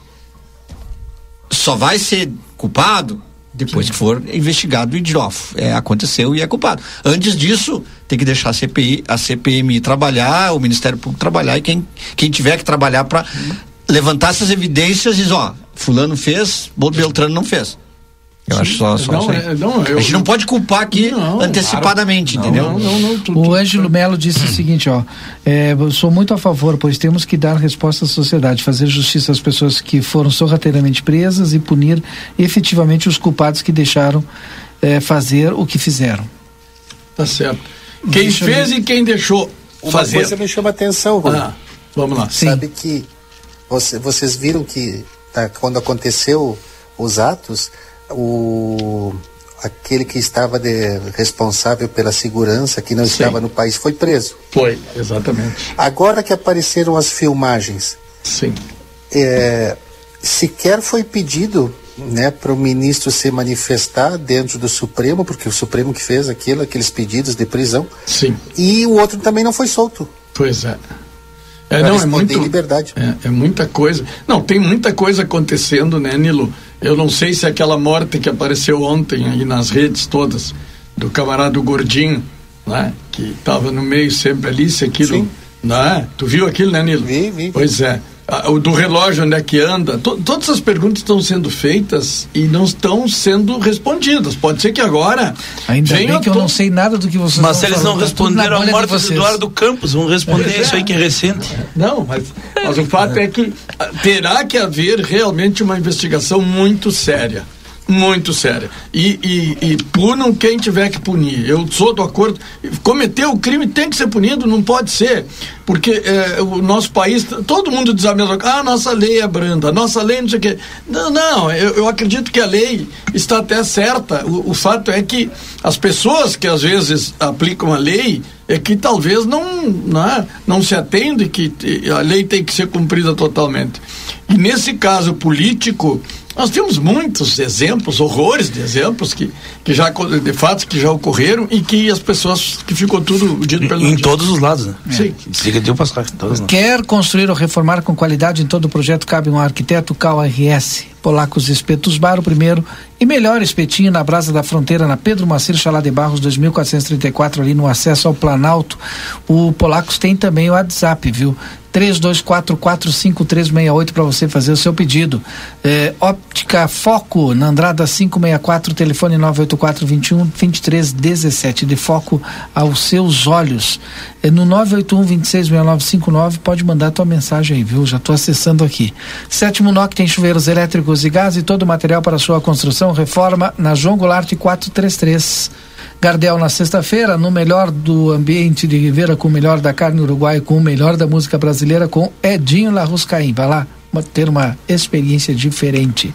só vai ser culpado depois Sim. que for investigado e dizer, ó, é, aconteceu e é culpado. Antes disso, tem que deixar a CPI, a CPMI trabalhar, o Ministério Público trabalhar e quem, quem tiver que trabalhar para levantar essas evidências e dizer, ó, fulano fez, Beltrano não fez. Eu Sim, acho só, só não, é, não, eu, a gente não pode culpar aqui não, antecipadamente, claro. entendeu? Não, tu, o Ângelo Melo disse o seguinte, ó, é, eu sou muito a favor, pois temos que dar resposta à sociedade, fazer justiça às pessoas que foram sorrateiramente presas e punir efetivamente os culpados que deixaram é, fazer o que fizeram. Tá certo. Quem Deixa fez e quem deixou Uma fazer. coisa me chama atenção, Rui. Ah, vamos lá. Sabe Sim. que você, vocês viram que tá, quando aconteceu os atos, o aquele que estava de, responsável pela segurança, que não Sim. estava no país, foi preso. Foi, exatamente. Agora que apareceram as filmagens, Sim. É, sequer foi pedido né, para o ministro se manifestar dentro do Supremo, porque o Supremo que fez aquilo, aqueles pedidos de prisão. Sim. E o outro também não foi solto. Pois é. É, não, é muito liberdade. É, é, muita coisa. Não, tem muita coisa acontecendo, né, Nilo? Eu não sei se aquela morte que apareceu ontem aí nas redes todas do camarada Gordinho, né, que estava no meio sempre ali, se aquilo, Sim. né? Tu viu aquilo, né, Nilo? Vi, vi. Pois é. Ah, o do relógio onde é que anda, to, todas as perguntas estão sendo feitas e não estão sendo respondidas. Pode ser que agora. Ainda bem que eu não sei nada do que vocês Mas eles não tá responderam a morte do Eduardo Campos, vão responder é, isso aí que é recente. Não, mas, mas o fato é que terá que haver realmente uma investigação muito séria muito séria. E, e, e, punam quem tiver que punir. Eu sou do acordo. Cometeu o crime tem que ser punido, não pode ser. Porque é, o nosso país, todo mundo diz a mesma coisa. Ah, nossa lei é branda, nossa lei não sei o quê. Não, não, eu, eu acredito que a lei está até certa. O, o fato é que as pessoas que às vezes aplicam a lei é que talvez não, não, é, não se atendem que a lei tem que ser cumprida totalmente. E nesse caso político, nós temos muitos exemplos, horrores de exemplos que, que já de fatos que já ocorreram e que as pessoas que ficou tudo dito pelo em, em todos os lados, né? Sim. É. Siga de passar, todos Quer construir ou reformar com qualidade em todo o projeto cabe um arquiteto Cal RS. Polacos Espetos Bar, o primeiro e melhor espetinho na Brasa da Fronteira, na Pedro Macir Chalá de Barros, 2434, ali no acesso ao Planalto. O Polacos tem também o WhatsApp, viu? 32445368 para você fazer o seu pedido. É, óptica Foco, na Andrada 564, telefone 984 21 2317 de foco aos seus olhos. É, no 981 266959 pode mandar tua mensagem aí, viu? Já estou acessando aqui. Sétimo NOC tem chuveiros elétricos e gás e todo o material para sua construção, reforma na João Goulart 433. Gardel na sexta-feira, no melhor do ambiente de Rivera, com o melhor da carne uruguaia, com o melhor da música brasileira, com Edinho Larruscaim. Vai lá ter uma experiência diferente.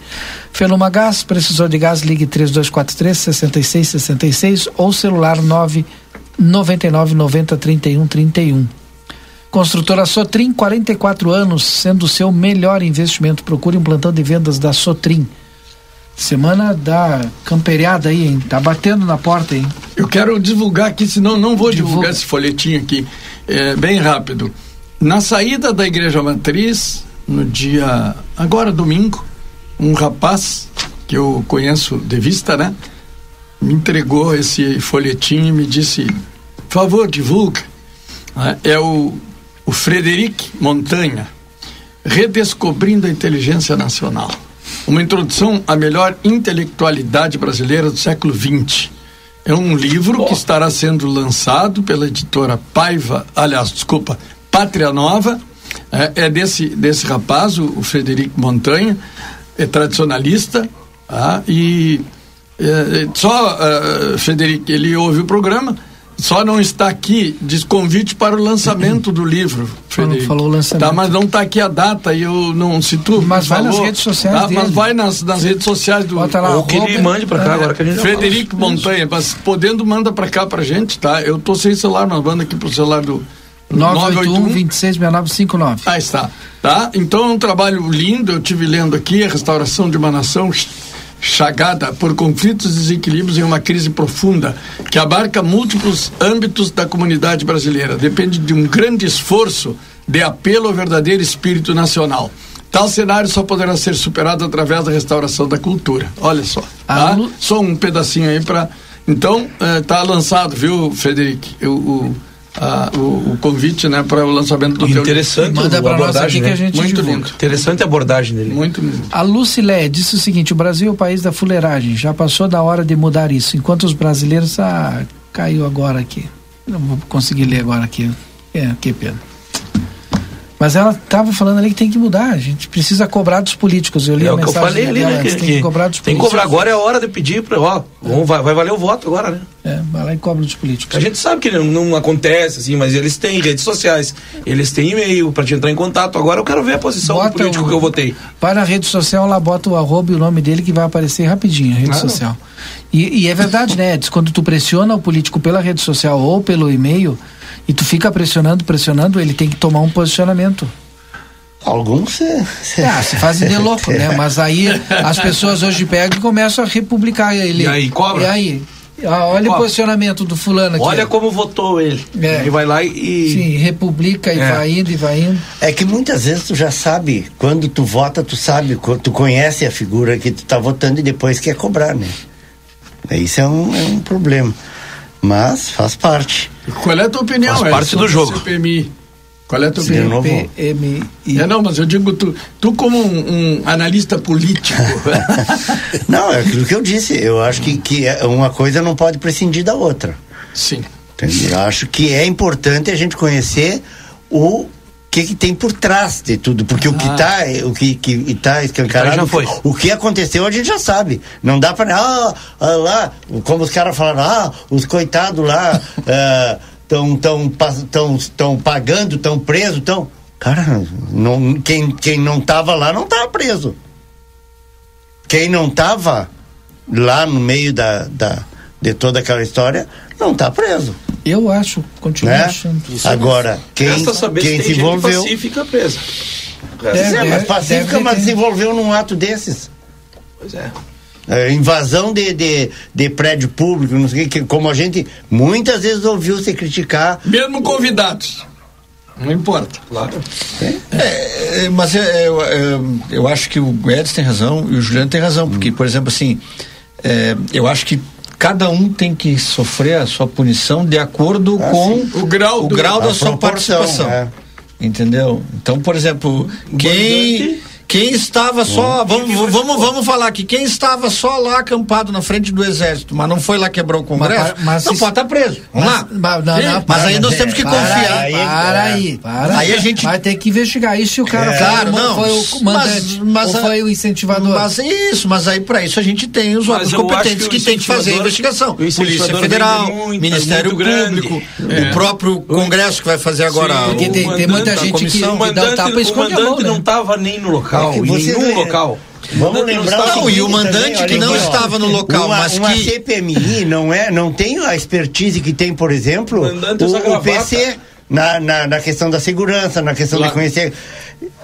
Feluma Gás, precisou de gás, ligue 3243 6666 ou celular 999 90 31 31. Construtora Sotrim, 44 anos, sendo o seu melhor investimento. Procure um plantão de vendas da Sotrim. Semana da camperiada aí, hein? Tá batendo na porta, hein? Eu quero divulgar aqui, senão não vou Divulga. divulgar esse folhetinho aqui. É, bem rápido. Na saída da Igreja Matriz, no dia. agora domingo, um rapaz que eu conheço de vista, né? Me entregou esse folhetinho e me disse: por favor, divulga. É o, o Frederic Montanha, Redescobrindo a Inteligência Nacional uma introdução à melhor intelectualidade brasileira do século XX. É um livro oh. que estará sendo lançado pela editora Paiva, aliás, desculpa, Pátria Nova. É, é desse, desse rapaz, o, o Frederico Montanha, é tradicionalista, ah, e é, só, uh, Frederico, ele ouve o programa, só não está aqui, diz convite para o lançamento do livro, Frederico. Falou lançamento. Tá, mas não está aqui a data e eu não tu Mas vai falou, nas redes sociais tá, Mas vai nas, nas redes sociais do... Bota lá, Ou que ele mande para cá é, agora que a gente Frederico Montanha, mas podendo manda para cá pra gente, tá? Eu tô sem celular, mas manda aqui pro celular do... 981 266959. Ah, está. Tá? Então é um trabalho lindo, eu tive lendo aqui, a restauração de uma nação chagada por conflitos e desequilíbrios em uma crise profunda que abarca múltiplos âmbitos da comunidade brasileira. Depende de um grande esforço de apelo ao verdadeiro espírito nacional. Tal cenário só poderá ser superado através da restauração da cultura. Olha só, tá? Só um pedacinho aí para. Então, está lançado, viu, Frederico? O, a, o, o convite né, para o lançamento do teu Interessante Manda nós abordagem, aqui que né? a gente Muito divulga. lindo. Interessante a abordagem dele. Muito lindo. A Lucilé disse o seguinte: o Brasil é o país da fuleiragem. Já passou da hora de mudar isso. Enquanto os brasileiros. Ah, caiu agora aqui. Não vou conseguir ler agora aqui. É, que pena. Mas ela estava falando ali que tem que mudar. A gente precisa cobrar dos políticos. Eu li É a o que eu falei ali, né? Que, tem que cobrar dos tem que políticos. cobrar. Agora é a hora de pedir para, ó, vai, vai valer o voto agora, né? É, vai lá e cobra dos políticos. A gente sabe que não, não acontece assim, mas eles têm redes sociais, eles têm e-mail para te entrar em contato. Agora eu quero ver a posição do Bota político o- que eu votei. Vai na rede social, lá bota o arroba e o nome dele que vai aparecer rapidinho, a rede Claro. social. E, e é verdade, né, Edson? Quando tu pressiona o político pela rede social ou pelo e-mail, e tu fica pressionando, pressionando, ele tem que tomar um posicionamento. Alguns se, se... Ah, se fazem de louco, né? Mas aí as pessoas hoje pegam e começam a republicar ele. E aí, cobra? E aí? Ah, olha o Cobra. posicionamento do fulano aqui. Olha como votou ele. É. Aí vai lá e. Sim, republica e É. vai indo e vai indo. É que muitas vezes tu já sabe, quando tu vota, tu sabe, tu conhece a figura que tu tá votando e depois quer cobrar, né? Isso é um, é um problema. Mas faz parte. Qual é a tua opinião, Faz Edson, parte do sobre jogo. CPMI? Qual é a tua De opinião? PMI. É, não, mas eu digo, tu, tu como um, um analista político. Não, é aquilo que eu disse. Eu acho que, que é- uma coisa não pode prescindir da outra. Sim. Entendeu? Eu acho que é importante a gente conhecer o que, que tem por trás de tudo, porque o que Ah. tá, o que, que tá escancarado, já foi. o que aconteceu a gente já sabe. Não dá para ah, ah, lá, como os caras falaram, ah, os coitados lá estão tão, tão, tão, tão pagando, estão presos, estão. Cara, não, quem, quem não tava lá não tava preso. Quem não tava lá no meio da, da, de toda aquela história não tá preso. Eu acho, continuo Né? achando. Agora, quem, Resta saber quem se se tem gente envolveu. pacífica presa. Pois é, Deve- mas pacífica, deve mas ter. se envolveu num ato desses. Pois é. É, invasão de, de, de prédio público, não sei o que, como a gente muitas vezes ouviu se criticar. Mesmo convidados. Não importa. Claro. É, é, mas é, eu, é, eu acho que o Edson tem razão e o Juliano tem razão, porque, por exemplo, assim, é, eu acho que cada um tem que sofrer a sua punição de acordo Ah, com sim. O grau o do- grau da sua participação. é. Entendeu? Então, por exemplo, quem, quem estava só. Vamos, vamos, vamos falar aqui. Quem estava só lá acampado na frente do exército, mas não foi lá quebrar o Congresso, Mas- mas não isso- pode estar preso. Vamos lá. Mas, não, não, mas para, aí nós é, temos que para confiar. Aí, para aí, para Aí a gente- vai ter que investigar. E se o cara É. foi, Claro, não. foi o mandante Mas- mas ou foi o incentivador? Mas isso, mas aí para isso a gente tem os Mas órgãos competentes que, que tem que fazer a investigação. Polícia Federal, muito, Ministério muito grande. Público, É. o próprio Congresso que vai fazer agora. Sim, Porque tem- o tem muita gente que- que dá o tapa e esconde a O mão, mandante né? não estava nem no local, É em você nenhum local. Vamos lembrar Não, seguinte e o mandante também, olha que não aqui, ó. estava no local, uma, mas uma que- CPMI não é, não tem a expertise que tem, por exemplo, o, o. PC na, na, na questão da segurança, na questão Claro. de conhecer.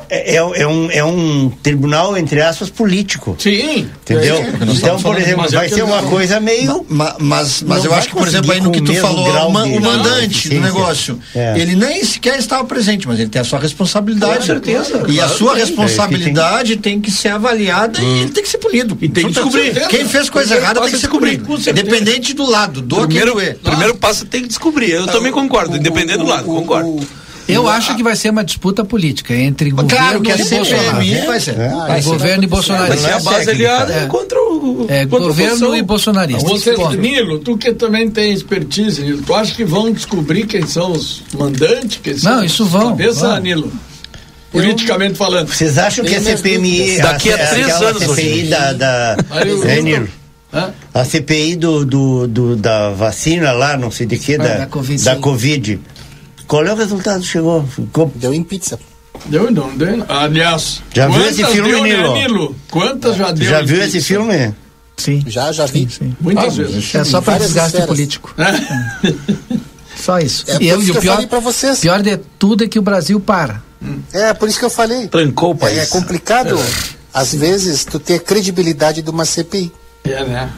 É, é, é um, é um tribunal, entre aspas, político. Sim. Entendeu? É, Então, por exemplo, é vai que ser uma coisa meio. Ma- mas, mas eu acho que, por exemplo, aí no que tu falou, o, o mandante do negócio, É. ele nem sequer estava presente, mas ele tem a sua responsabilidade. Com certeza, E a sua que tem. responsabilidade tem que ser avaliada e ele tem que ser punido. E tem que descobrir. Quem fez coisa errada tem que é ser certeza. Independente do lado, do Primeiro, é. primeiro passo tem que descobrir. Eu também concordo, independente do lado, concordo. Eu acho que vai ser uma disputa política entre Claro governo que a e Bolsonaro. CPMI vai ser. É, governo e Bolsonaro. Vai ser a base aliada É. contra o. É, contra a governo oposição. e bolsonarista. Você. Nilo, tu que também tem expertise, Nilo, tu acha que vão descobrir quem são os mandantes? Quem são Não, isso os vão, Cabeça, vão. Nilo. Politicamente falando. Vocês acham que a CPMI. Daqui a a- três aquela anos, CPI Rogério. da. da é, Nilo? Hã? A CPI do, do, do- da vacina lá, não sei de que, da, da Covid, da. Covid. Qual é o resultado? Chegou? Ficou Deu em pizza. Deu, não, deu. Aliás, Já viu esse filme, deu, né, Nilo? Nilo? Quantas já deu? Já viu pizza? esse filme? Sim. Já, já vi. Muitas Ah, vezes. É só para desgaste esferas. político. Só isso. É e eu, isso e o eu pior, falei pra vocês. pior de tudo é que o Brasil para. É, por isso que eu falei. Trancou o país. É complicado às vezes, tu ter a credibilidade de uma CPI. É, né?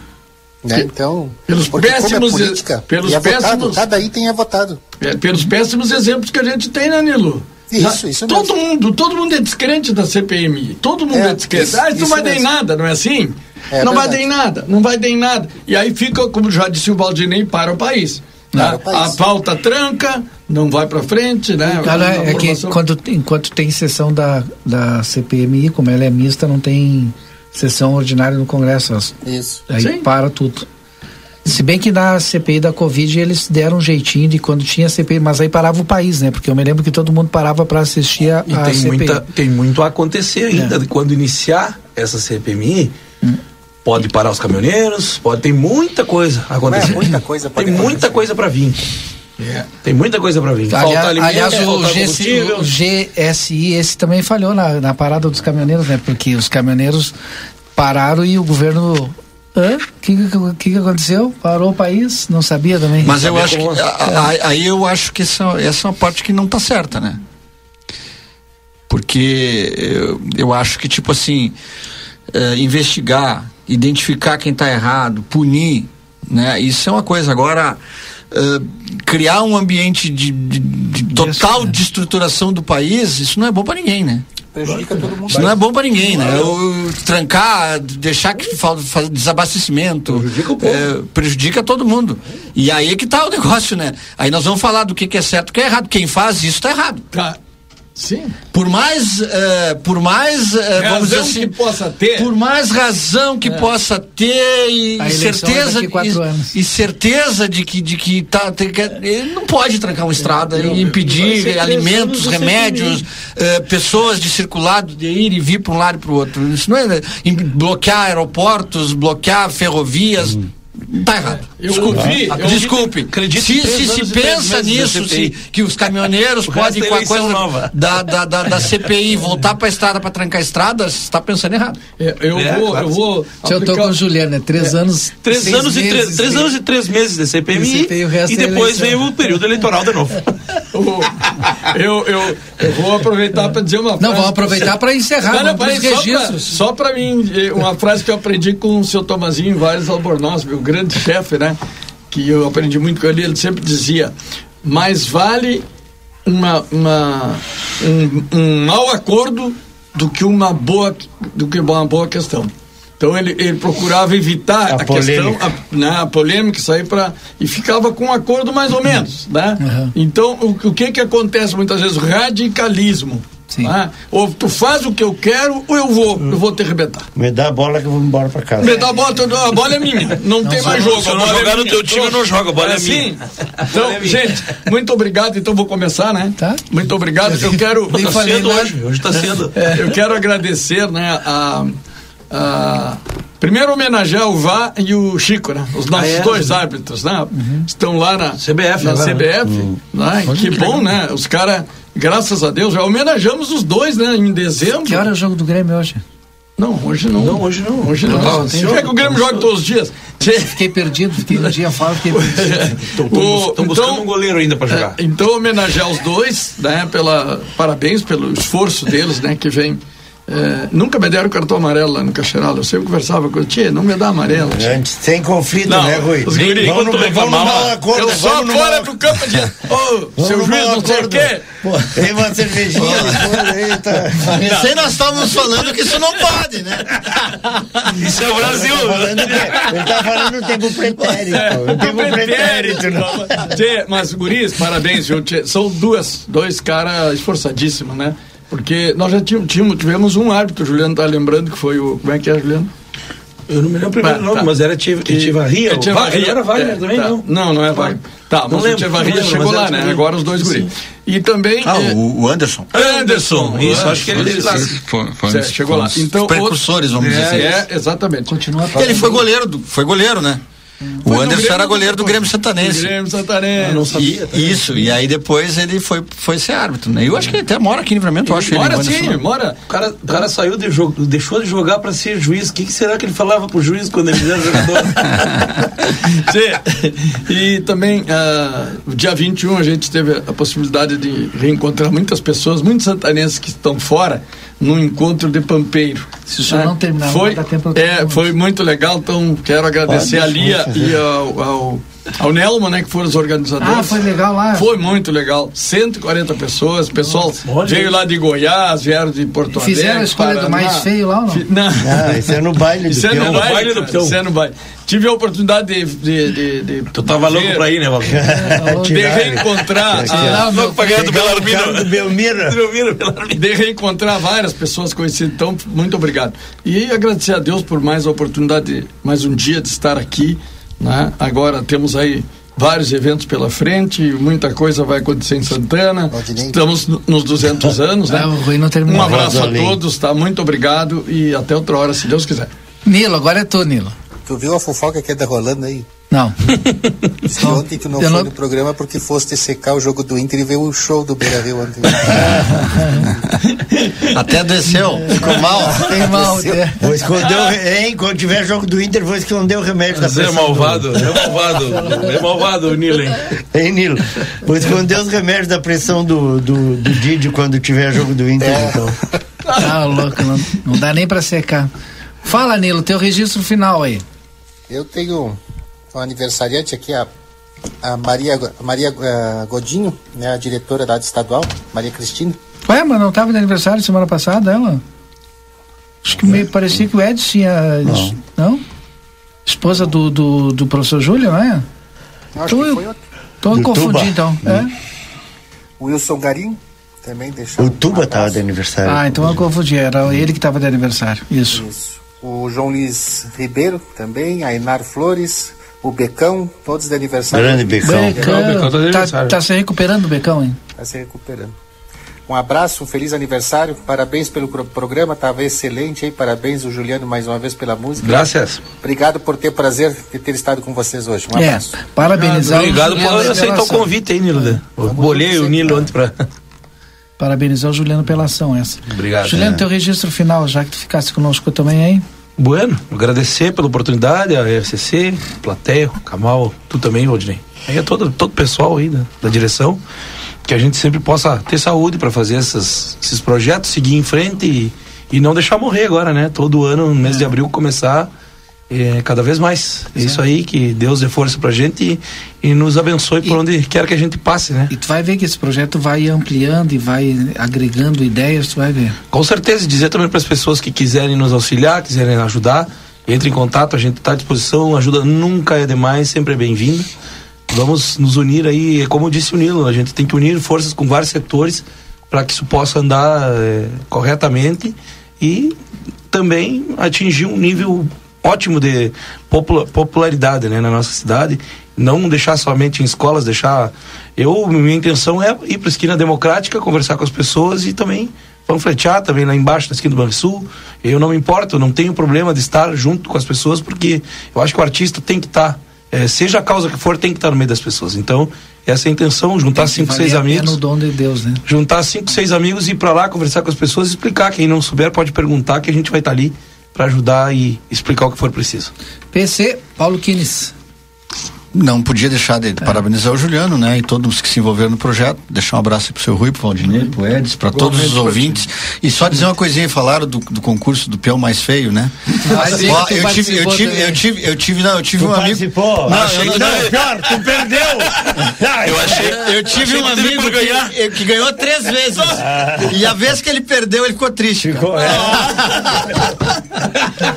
Né? Então, Pelos é péssimos- política, pelos e é votado, péssimos- cada item é votado. É, pelos péssimos exemplos que a gente tem, né, Nilo? Isso, isso todo mundo, todo mundo é descrente da CPMI. Todo mundo é, É, descrente. isso- ah, isso não vai dar em mesmo. nada, não é assim? É não vai dar verdade. em nada, não vai dar em nada. E aí fica, como já disse o Valdinei, para o país. Para tá? o país. A pauta tranca, não vai para frente, né? Cara, é que quando, enquanto tem sessão da, da CPMI, como ela é mista, não tem sessão ordinária no Congresso. elas- Isso. Aí Sim. para tudo. Se bem que na CPI da Covid eles deram um jeitinho de quando tinha CPI, mas aí parava o país, né? Porque eu me lembro que todo mundo parava para assistir a, E a tem, CPI. muita, tem muito a acontecer ainda. É. Quando iniciar essa CPMI, pode parar os caminhoneiros, pode ter muita coisa a acontecer. É, muita coisa pode Tem muita acontecer. coisa para vir. É. Tem muita coisa para vir. Aliás, Falta alimento, aliás, o, falta GC, combustível. o GSI, esse também falhou na, na parada dos caminhoneiros, né? Porque os caminhoneiros pararam e o governo. Hã? O que, que, que aconteceu? Parou o país? Não sabia também. Mas eu acho que. a- a- Aí eu acho que essa, essa é uma parte que não tá certa, né? Porque eu, eu acho que, tipo assim, eh, investigar, identificar quem tá errado, punir, né? Isso é uma coisa. Agora, eh, criar um ambiente de, de- de total né? destruturação do país, isso não é bom para ninguém, né? Prejudica todo mundo. Isso não é bom para ninguém, né? O, trancar, deixar que falta fa- desabastecimento. Prejudica o povo. é, prejudica todo mundo. E aí é que tá o negócio, né? Aí nós vamos falar do que, que é certo e o que é errado. Quem faz isso tá errado. Tá. Sim. Por mais, eh, por mais, eh, vamos dizer Razão assim, que possa ter. por mais razão que possa ter e, e é certeza e, anos. e certeza de que de que tá tem que- ele não pode trancar uma estrada eu- e impedir alimentos, remédios, eh, pessoas de circular, de ir e vir para um lado e para o outro. Isso não é né, bloquear aeroportos, bloquear ferrovias. Tá errado. Eu Desculpe. ouvi, eu Desculpe. acredito se em se, se e pensa meses nisso, se, que os caminhoneiros podem com é a coisa nova. da, da, da, da CPI voltar para a estrada para trancar estradas, você está pensando errado. Eu, eu É, vou, claro eu vou. Se eu aplicar- com o Juliano, é três anos. Três anos, e três, meses três de- anos e três meses de CPMI, CPI, o resto e é depois vem o período eleitoral de novo. Eu, eu, eu vou aproveitar para dizer uma frase. Não, vamos aproveitar para encerrar, Não, não, registros. Só para mim, eh, uma frase que eu aprendi com o seu Tomazinho Vares Albornoz, meu grande chefe, né? Que eu aprendi muito com ele, ele sempre dizia: mais vale uma, uma, um, um mau acordo do que uma boa, do que uma boa questão. Então ele, ele procurava evitar A a, questão, a, né, a polêmica, aí para e ficava com um acordo mais ou menos, né? Uhum. Então o, o que que acontece muitas vezes radicalismo, Sim. né? Ou tu faz o que eu quero ou eu vou, eu vou te arrebentar. Me dá a bola que eu vou embora pra casa. Me dá a bola, a bola é minha, não, tem mais jogo. se eu não é jogar no minha. teu time, eu não jogo, a bola é assim? minha. Então, gente, muito obrigado. Então vou começar, né? Tá. Muito obrigado. Eu quero. Nem Tá falei cedo nada. hoje, hoje tá cedo. É, eu quero agradecer, né, a, a- primeiro homenagear o Vá e o Chico, né? Os nossos Ah, é? dois árbitros, né? Estão lá na CBF na agora, né? CBF, né? Que bom, né? Os caras, graças a Deus, já homenageamos os dois, né? Em dezembro. Que hora é o jogo do Grêmio hoje? Não, hoje não. Não, hoje não. Hoje não. Não, tem jogo. que o Grêmio joga todos os dias? Fiquei perdido, fiquei um dia fora, fiquei perdido. Estão buscando então- um goleiro ainda para jogar. É, então, homenagear os dois, né? Pela, parabéns pelo esforço deles, né? Que vem. É, nunca me deram cartão amarelo lá no Cacheral. Eu sempre conversava com ele, tia, não me dá amarelo. tia." Antes, sem conflito, Não, né, Rui? os guri, vamos no, vamos mau acordo. Eu só fora do campo de. Ô, seu juiz, não sei o quê. Tem uma cervejinha eita. Recém nós estávamos falando que isso não pode, né? Isso é o Brasil. Tá o? Ele tá falando no tempo pretérito. no tempo pretérito. não. Tchê, mas, guris, parabéns, viu? Tchê, são duas, dois caras esforçadíssimos, né? Porque nós já tínhamos, tínhamos- tivemos um árbitro, o Juliano tá lembrando que foi o. Como é que é, Juliano? Eu não me lembro o primeiro Tá, nome, tá. mas era Tivarria. É Tchevarria. Não era Wagner É, também, tá. não. Não, não é Wagner. Tá, Não mas o não lembro, chegou mas lá, né? Agora os dois Sim. guris. E também. Ah, é, o, o Anderson. Anderson. Isso, acho que ele lá. Foi, foi, Certo, chegou lá. Então, os precursores, vamos dizer é, assim. É, exatamente. Continua Ele foi goleiro, do, foi goleiro, né? O Foi Anderson Grêmio era goleiro do Grêmio Do Santanense. Grêmio Santanense. não sabia. E, isso, e aí depois ele foi, foi ser árbitro, né? Eu acho que ele até mora aqui em Livramento, eu acho ele. Mora o Anderson. sim, mora. O cara, o cara saiu de jogo, deixou de jogar para ser juiz. O que, que será que ele falava pro juiz quando ele era jogador? E também, no dia 21, a gente teve a possibilidade de reencontrar muitas pessoas, muitos santanenses que estão fora, no encontro de Pampeiro. Se o senhor É, não terminar, foi, não dá tempo é, foi muito legal, então quero agradecer Pode, a Lia e ao, ao, ao Nelma, né, que foram os organizadores. Ah, foi legal lá? Foi muito legal. 140 pessoas, o pessoal veio lá de Goiás, vieram de Porto Alegre. Fizeram a escolha do mais feio lá ou não? Fi- Não. Ah, esse é no baile do Isso é no baile, Baile do peão. isso é no baile. Tive a oportunidade de. de, de, de Tu tava louco pra ir, né, Valdir? de reencontrar. Tirar a- louco pra ganhar do Belarmino. cara do Belmiro. De reencontrar várias pessoas conhecidas. Então, muito obrigado. E agradecer a Deus por mais a oportunidade, de, mais um dia de estar aqui. Né? Agora temos aí vários eventos pela frente, muita coisa vai acontecer em Santana. Estamos no- nos 200 anos, né? Um abraço a todos, tá? Muito obrigado e até outra hora, se Deus quiser. Nilo, agora é tu, Nilo. Tu viu a fofoca que é da rolando aí? Não. Disse que ontem tu não eu foi não- no programa porque foste secar o jogo do Inter e ver o show do Beira Rio ontem. Até desceu. Ficou mal. Tem mal, é. Vou esconder o re- hein? Quando tiver jogo do Inter, vou esconder o remédio da Zé pressão. malvado, do... é malvado, é malvado o Nilo, hein? Hein, Nilo? Vou esconder os remédios da pressão do, do, do Didi quando tiver jogo do Inter, É. então. Ah, louco, não, não dá nem pra secar. Fala, Nilo, teu registro final aí. Eu tenho um aniversariante aqui, a, a Maria, a Maria eh, Godinho, né, a diretora da Estadual, Maria Cristina. Ué, mas não tava de aniversário semana passada, ela? Acho que me parecia que o Edson tinha. Não? não? Esposa do, do, do professor Júlio, não é? Acho Tô, que foi outro. tô Do confundindo então. É? Wilson Garim, também deixou. O Tuba tava de aniversário. Ah, então eu confundi. Era ele que tava de aniversário. Isso. O João Luiz Ribeiro também, a Inar Flores, o Becão, todos de aniversário. Grande Becão. Becão. Tá, tá se recuperando o Becão, hein? Está se recuperando. Um abraço, um feliz aniversário, parabéns pelo pro- programa, estava excelente aí, parabéns o Juliano mais uma vez pela música. Graças. Obrigado por ter prazer de ter estado com vocês hoje. Um É, abraço. parabenizar Obrigado por aceitar o convite aí, Nilo. Eu bolei o Nilo ontem pra. Parabenizar o Juliano pela ação essa. Obrigado. Juliano, É. teu registro final, já que tu ficasse conosco também aí. Bueno, agradecer pela oportunidade, a RCC, plateia, o Kamal, tu também, Rodney. Aí é todo, todo o pessoal aí da, da direção, que a gente sempre possa ter saúde para fazer essas, esses projetos, seguir em frente e, e não deixar morrer agora, né? Todo ano, no mês de abril, começar é, cada vez mais. É isso aí, que Deus dê força pra gente e, e nos abençoe por onde quer que a gente passe, né? E tu vai ver que esse projeto vai ampliando e vai agregando ideias, tu vai ver. Com certeza, e dizer também para as pessoas que quiserem nos auxiliar, quiserem ajudar, entre em contato, a gente está à disposição, ajuda nunca é demais, sempre é bem-vinda. Vamos nos unir aí, é como disse o Nilo, a gente tem que unir forças com vários setores para que isso possa andar eh, corretamente e também atingir um nível ótimo de popula- popularidade né, na nossa cidade. Não deixar somente em escolas, deixar. Eu, minha intenção é ir para a esquina democrática, conversar com as pessoas e também panfletear também lá embaixo na esquina do Banrisul. Eu não me importo, não tenho problema de estar junto com as pessoas, porque eu acho que o artista tem que estar, eh, seja a causa que for, tem que estar no meio das pessoas. Então, essa é a intenção, juntar cinco, seis amigos o dom de Deus, né? juntar cinco, seis amigos e ir pra lá conversar com as pessoas, explicar. Quem não souber pode perguntar que a gente vai estar ali para ajudar e explicar o que for preciso. PC, Paulo Quines. Não podia deixar de parabenizar o Juliano, né? E todos que se envolveram no projeto. Deixar um abraço aí pro seu Rui, pro Valdinei, pro Edson, para todos os ouvintes. E só dizer uma coisinha, falaram do, do concurso do peão mais feio, né? Ah, Ó, eu, tive, eu, tive, eu tive, eu tive, não, eu tive Tu um amigo. participou? Não, Achei eu, que não, não, pior, tu perdeu! eu achei, eu tive achei um que amigo ganhar. que, que ganhou três vezes. E a vez que ele perdeu, ele ficou triste. Ficou, é.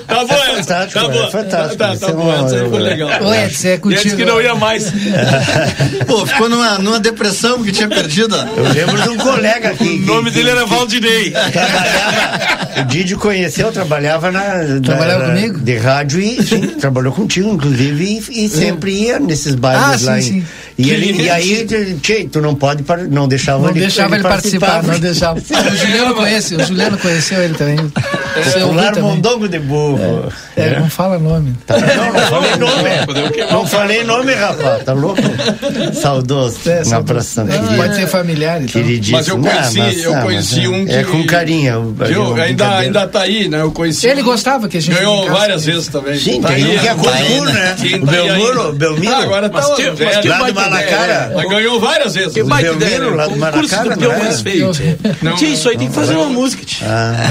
Tá bom, Edson. Fantástico, Tá bom. é fantástico. Tá, tá é bom, aí foi legal. Ô, Edson, é contigo. Que não ia mais. Pô, ficou numa, numa depressão porque tinha perdido. Eu lembro de um colega aqui. O nome dele era Valdinei. Trabalhava, o Didi conheceu, trabalhava na. Trabalhava na- comigo? De rádio e sim, trabalhou contigo, inclusive, e, e sempre ia nesses bailes Ah, sim, lá. em- sim. E, ele, e aí, tchê, tu não pode, par- não deixava Não ele deixava ele participar, não deixava. O Juliano conhece, o Juliano conheceu ele também. Popular mondongo de burro. É, não fala nome. Tá, não, não falei nome. Não falei nome, rapaz. Tá louco? Saudoso. um abração, querido. Pode ser familiar, então. Queridíssimo. Mas eu conheci, Não, mas- eu ah, conheci mas, um que. É com carinho. Viu? eu- ainda, ainda tá aí, né? Eu conheci. Ele um- gostava que a gente Ganhou várias vezes também. Sim, Tá tem aí, um que é tá concurso, né? Quem O tá Belmiro, Belmiro. Ah, agora tá Lá do Malacara. Mas ganhou várias vezes. Que baita Belmiro, lá né? do não é? mais feio. Tia, isso aí tem que fazer uma música. Ah,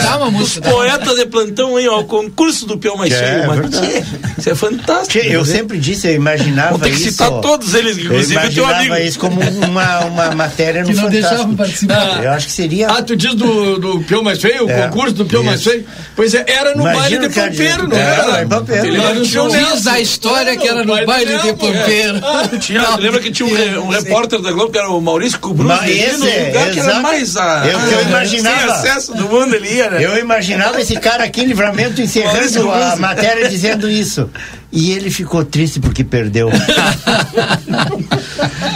Dá uma Os música. poetas de plantão aí, ó, o concurso do peão mais É, feio. é isso é fantástico. Tchê, eu né? sempre disse, eu imaginava Vou ter que isso. citar todos eles, Eu inclusive o teu imaginava amigo. isso como uma, uma matéria no Que não deixavam Fantástico. participar. Eu acho que seria. Ah, tu diz do, do peão mais feio? O É, concurso do peão mais isso. feio? Pois é, era no baile de pampeiro, não era? Ele Nelson. a história que era no Baile de. Pampeiro. Tinha, lembra que tinha um, re- repórter da Globo que era o Maurício Cubruz? Mas ele ia esse é, que era exato. mais a, o que eu imaginava. sem acesso do mundo ele né? Eu imaginava esse cara aqui em livramento encerrando a matéria dizendo isso. E ele ficou triste porque perdeu.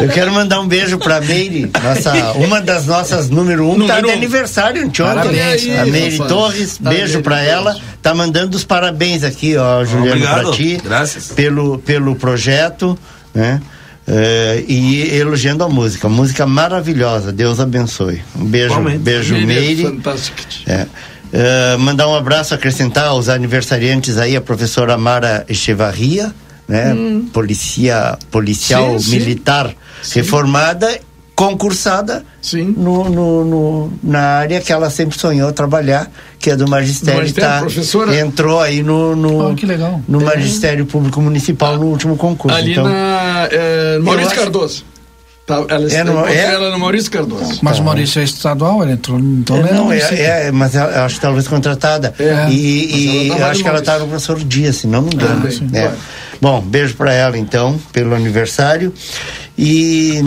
Eu quero mandar um beijo pra Meire, nossa, uma das nossas número um, tá Número de um. aniversário ontem. Parabéns. A Meire Rafa. Torres, Tá beijo pra ela. Tá mandando os parabéns aqui, ó, Juliano, Obrigado. pra ti. Graças. Pelo, pelo projeto, né? Eh, e elogiando a música, música maravilhosa, Deus abençoe. Um beijo, beijo, é Meire. É. Eh, mandar um abraço, acrescentar aos aniversariantes aí, a professora Mara Echevarria, né? Policia, policial Sim, sim. militar reformada, concursada Sim. no, no- no- na área que ela sempre sonhou trabalhar, que é do magistério. magistério, tá, professora. entrou aí no, no, Oh, que legal. no magistério público municipal no último concurso. Ali então, na é, Maurício acho- Cardoso. Tá, ela, É no- é? ela no Maurício Cardoso. Mas o Maurício é estadual, ele entrou. Então É, não, é, é, mas acho que talvez contratada. É, e e no acho que ela está no professor Dias, se não me engano. Ah, sim. É. Bom, beijo para ela então, pelo aniversário. E,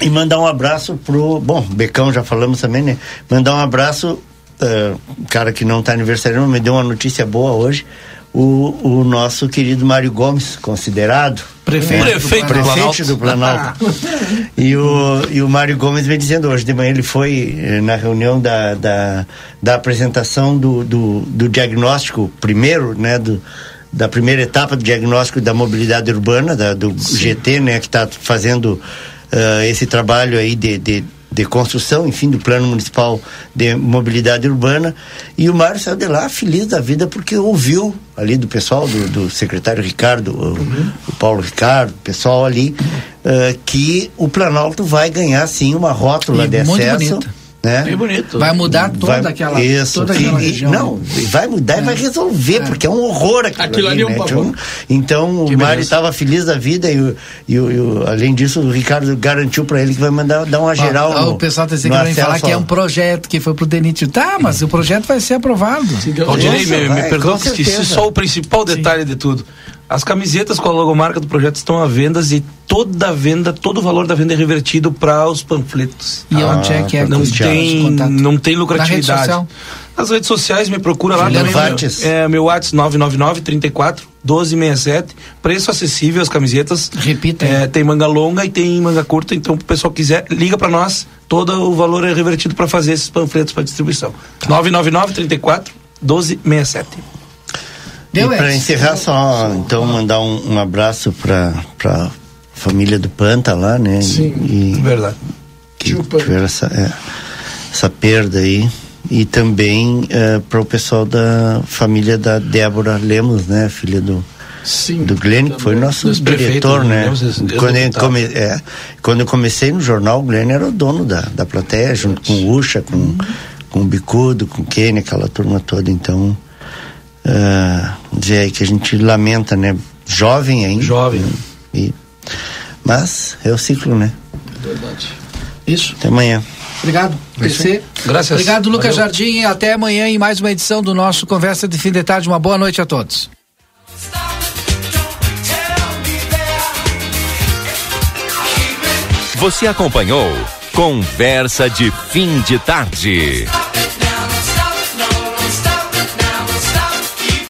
e mandar um abraço pro. Bom, Becão já falamos também, né? Mandar um abraço, eh, cara que não está aniversariando, me deu uma notícia boa hoje. O, o nosso querido Mário Gomes, considerado Prefeito né, do Prefeito do prefeito do Planalto. e, o, e o Mário Gomes vem dizendo hoje de manhã, ele foi eh, na reunião da, da, da apresentação do, do, do diagnóstico primeiro, né, do, da primeira etapa do diagnóstico da mobilidade urbana, da, do GT, né, que está fazendo eh, esse trabalho aí de, de, de construção, enfim, do plano municipal de mobilidade urbana. E o Mário saiu de lá feliz da vida porque ouviu ali do pessoal, do, do secretário Ricardo, o, o Paulo Ricardo, o pessoal ali, eh, que o Planalto vai ganhar sim uma rótula E de muito acesso. Né? Bem bonito. Vai mudar toda Vai- aquela, isso, toda que- aquela e- região. Não, vai mudar e vai resolver, porque é um horror aquilo, Aquilo ali é um né? pavor. Então, Que o Mário estava feliz da vida e, o- e, o- e o- além disso, o Ricardo garantiu para ele que vai mandar dar uma geral. Ó, no- o pessoal está dizendo no que vai falar que é um projeto que foi pro DENIT. Tá, mas o projeto vai ser aprovado. Aldinei, Nossa, me, me que certeza. só o principal detalhe de tudo. As camisetas com a logomarca do projeto estão à venda e toda a venda, todo o valor da venda é revertido para os panfletos. E onde é que é não tem, não tem Na rede lucratividade. social? Nas redes sociais me procura lá Juliano também. Vartes. Meu, é, meu WhatsApp 999 34 1267. Preço acessível as camisetas. Repita. É, tem manga longa e tem manga curta, então o pessoal quiser, liga para nós. Todo o valor é revertido para fazer esses panfletos para distribuição. 999 34 1267. Deu, e para encerrar só, então mandar um, um abraço para para família do Panta lá, né? Sim. E, Verdade. que tiveram essa, é, essa perda aí. E também para o pessoal da família da Débora Lemos, né? Filha do, Sim. do Glenn, que foi nosso diretor, né? Lemos, ex- Quando eu, come, é, quando eu comecei no jornal, o Glenn era o dono da, da plateia, junto com o Ucha, com, com o Bicudo, com o Kenny, aquela turma toda. Então, ah, dizer aí que a gente lamenta, né? Jovem ainda. Jovem. E, mas é o ciclo, né? Isso. Até amanhã. Obrigado, PC. Graças. Obrigado, Lucas Valeu. Jardim. E até amanhã em mais uma edição do nosso Conversa de Fim de Tarde. Uma boa noite a todos. Você acompanhou Conversa de Fim de Tarde.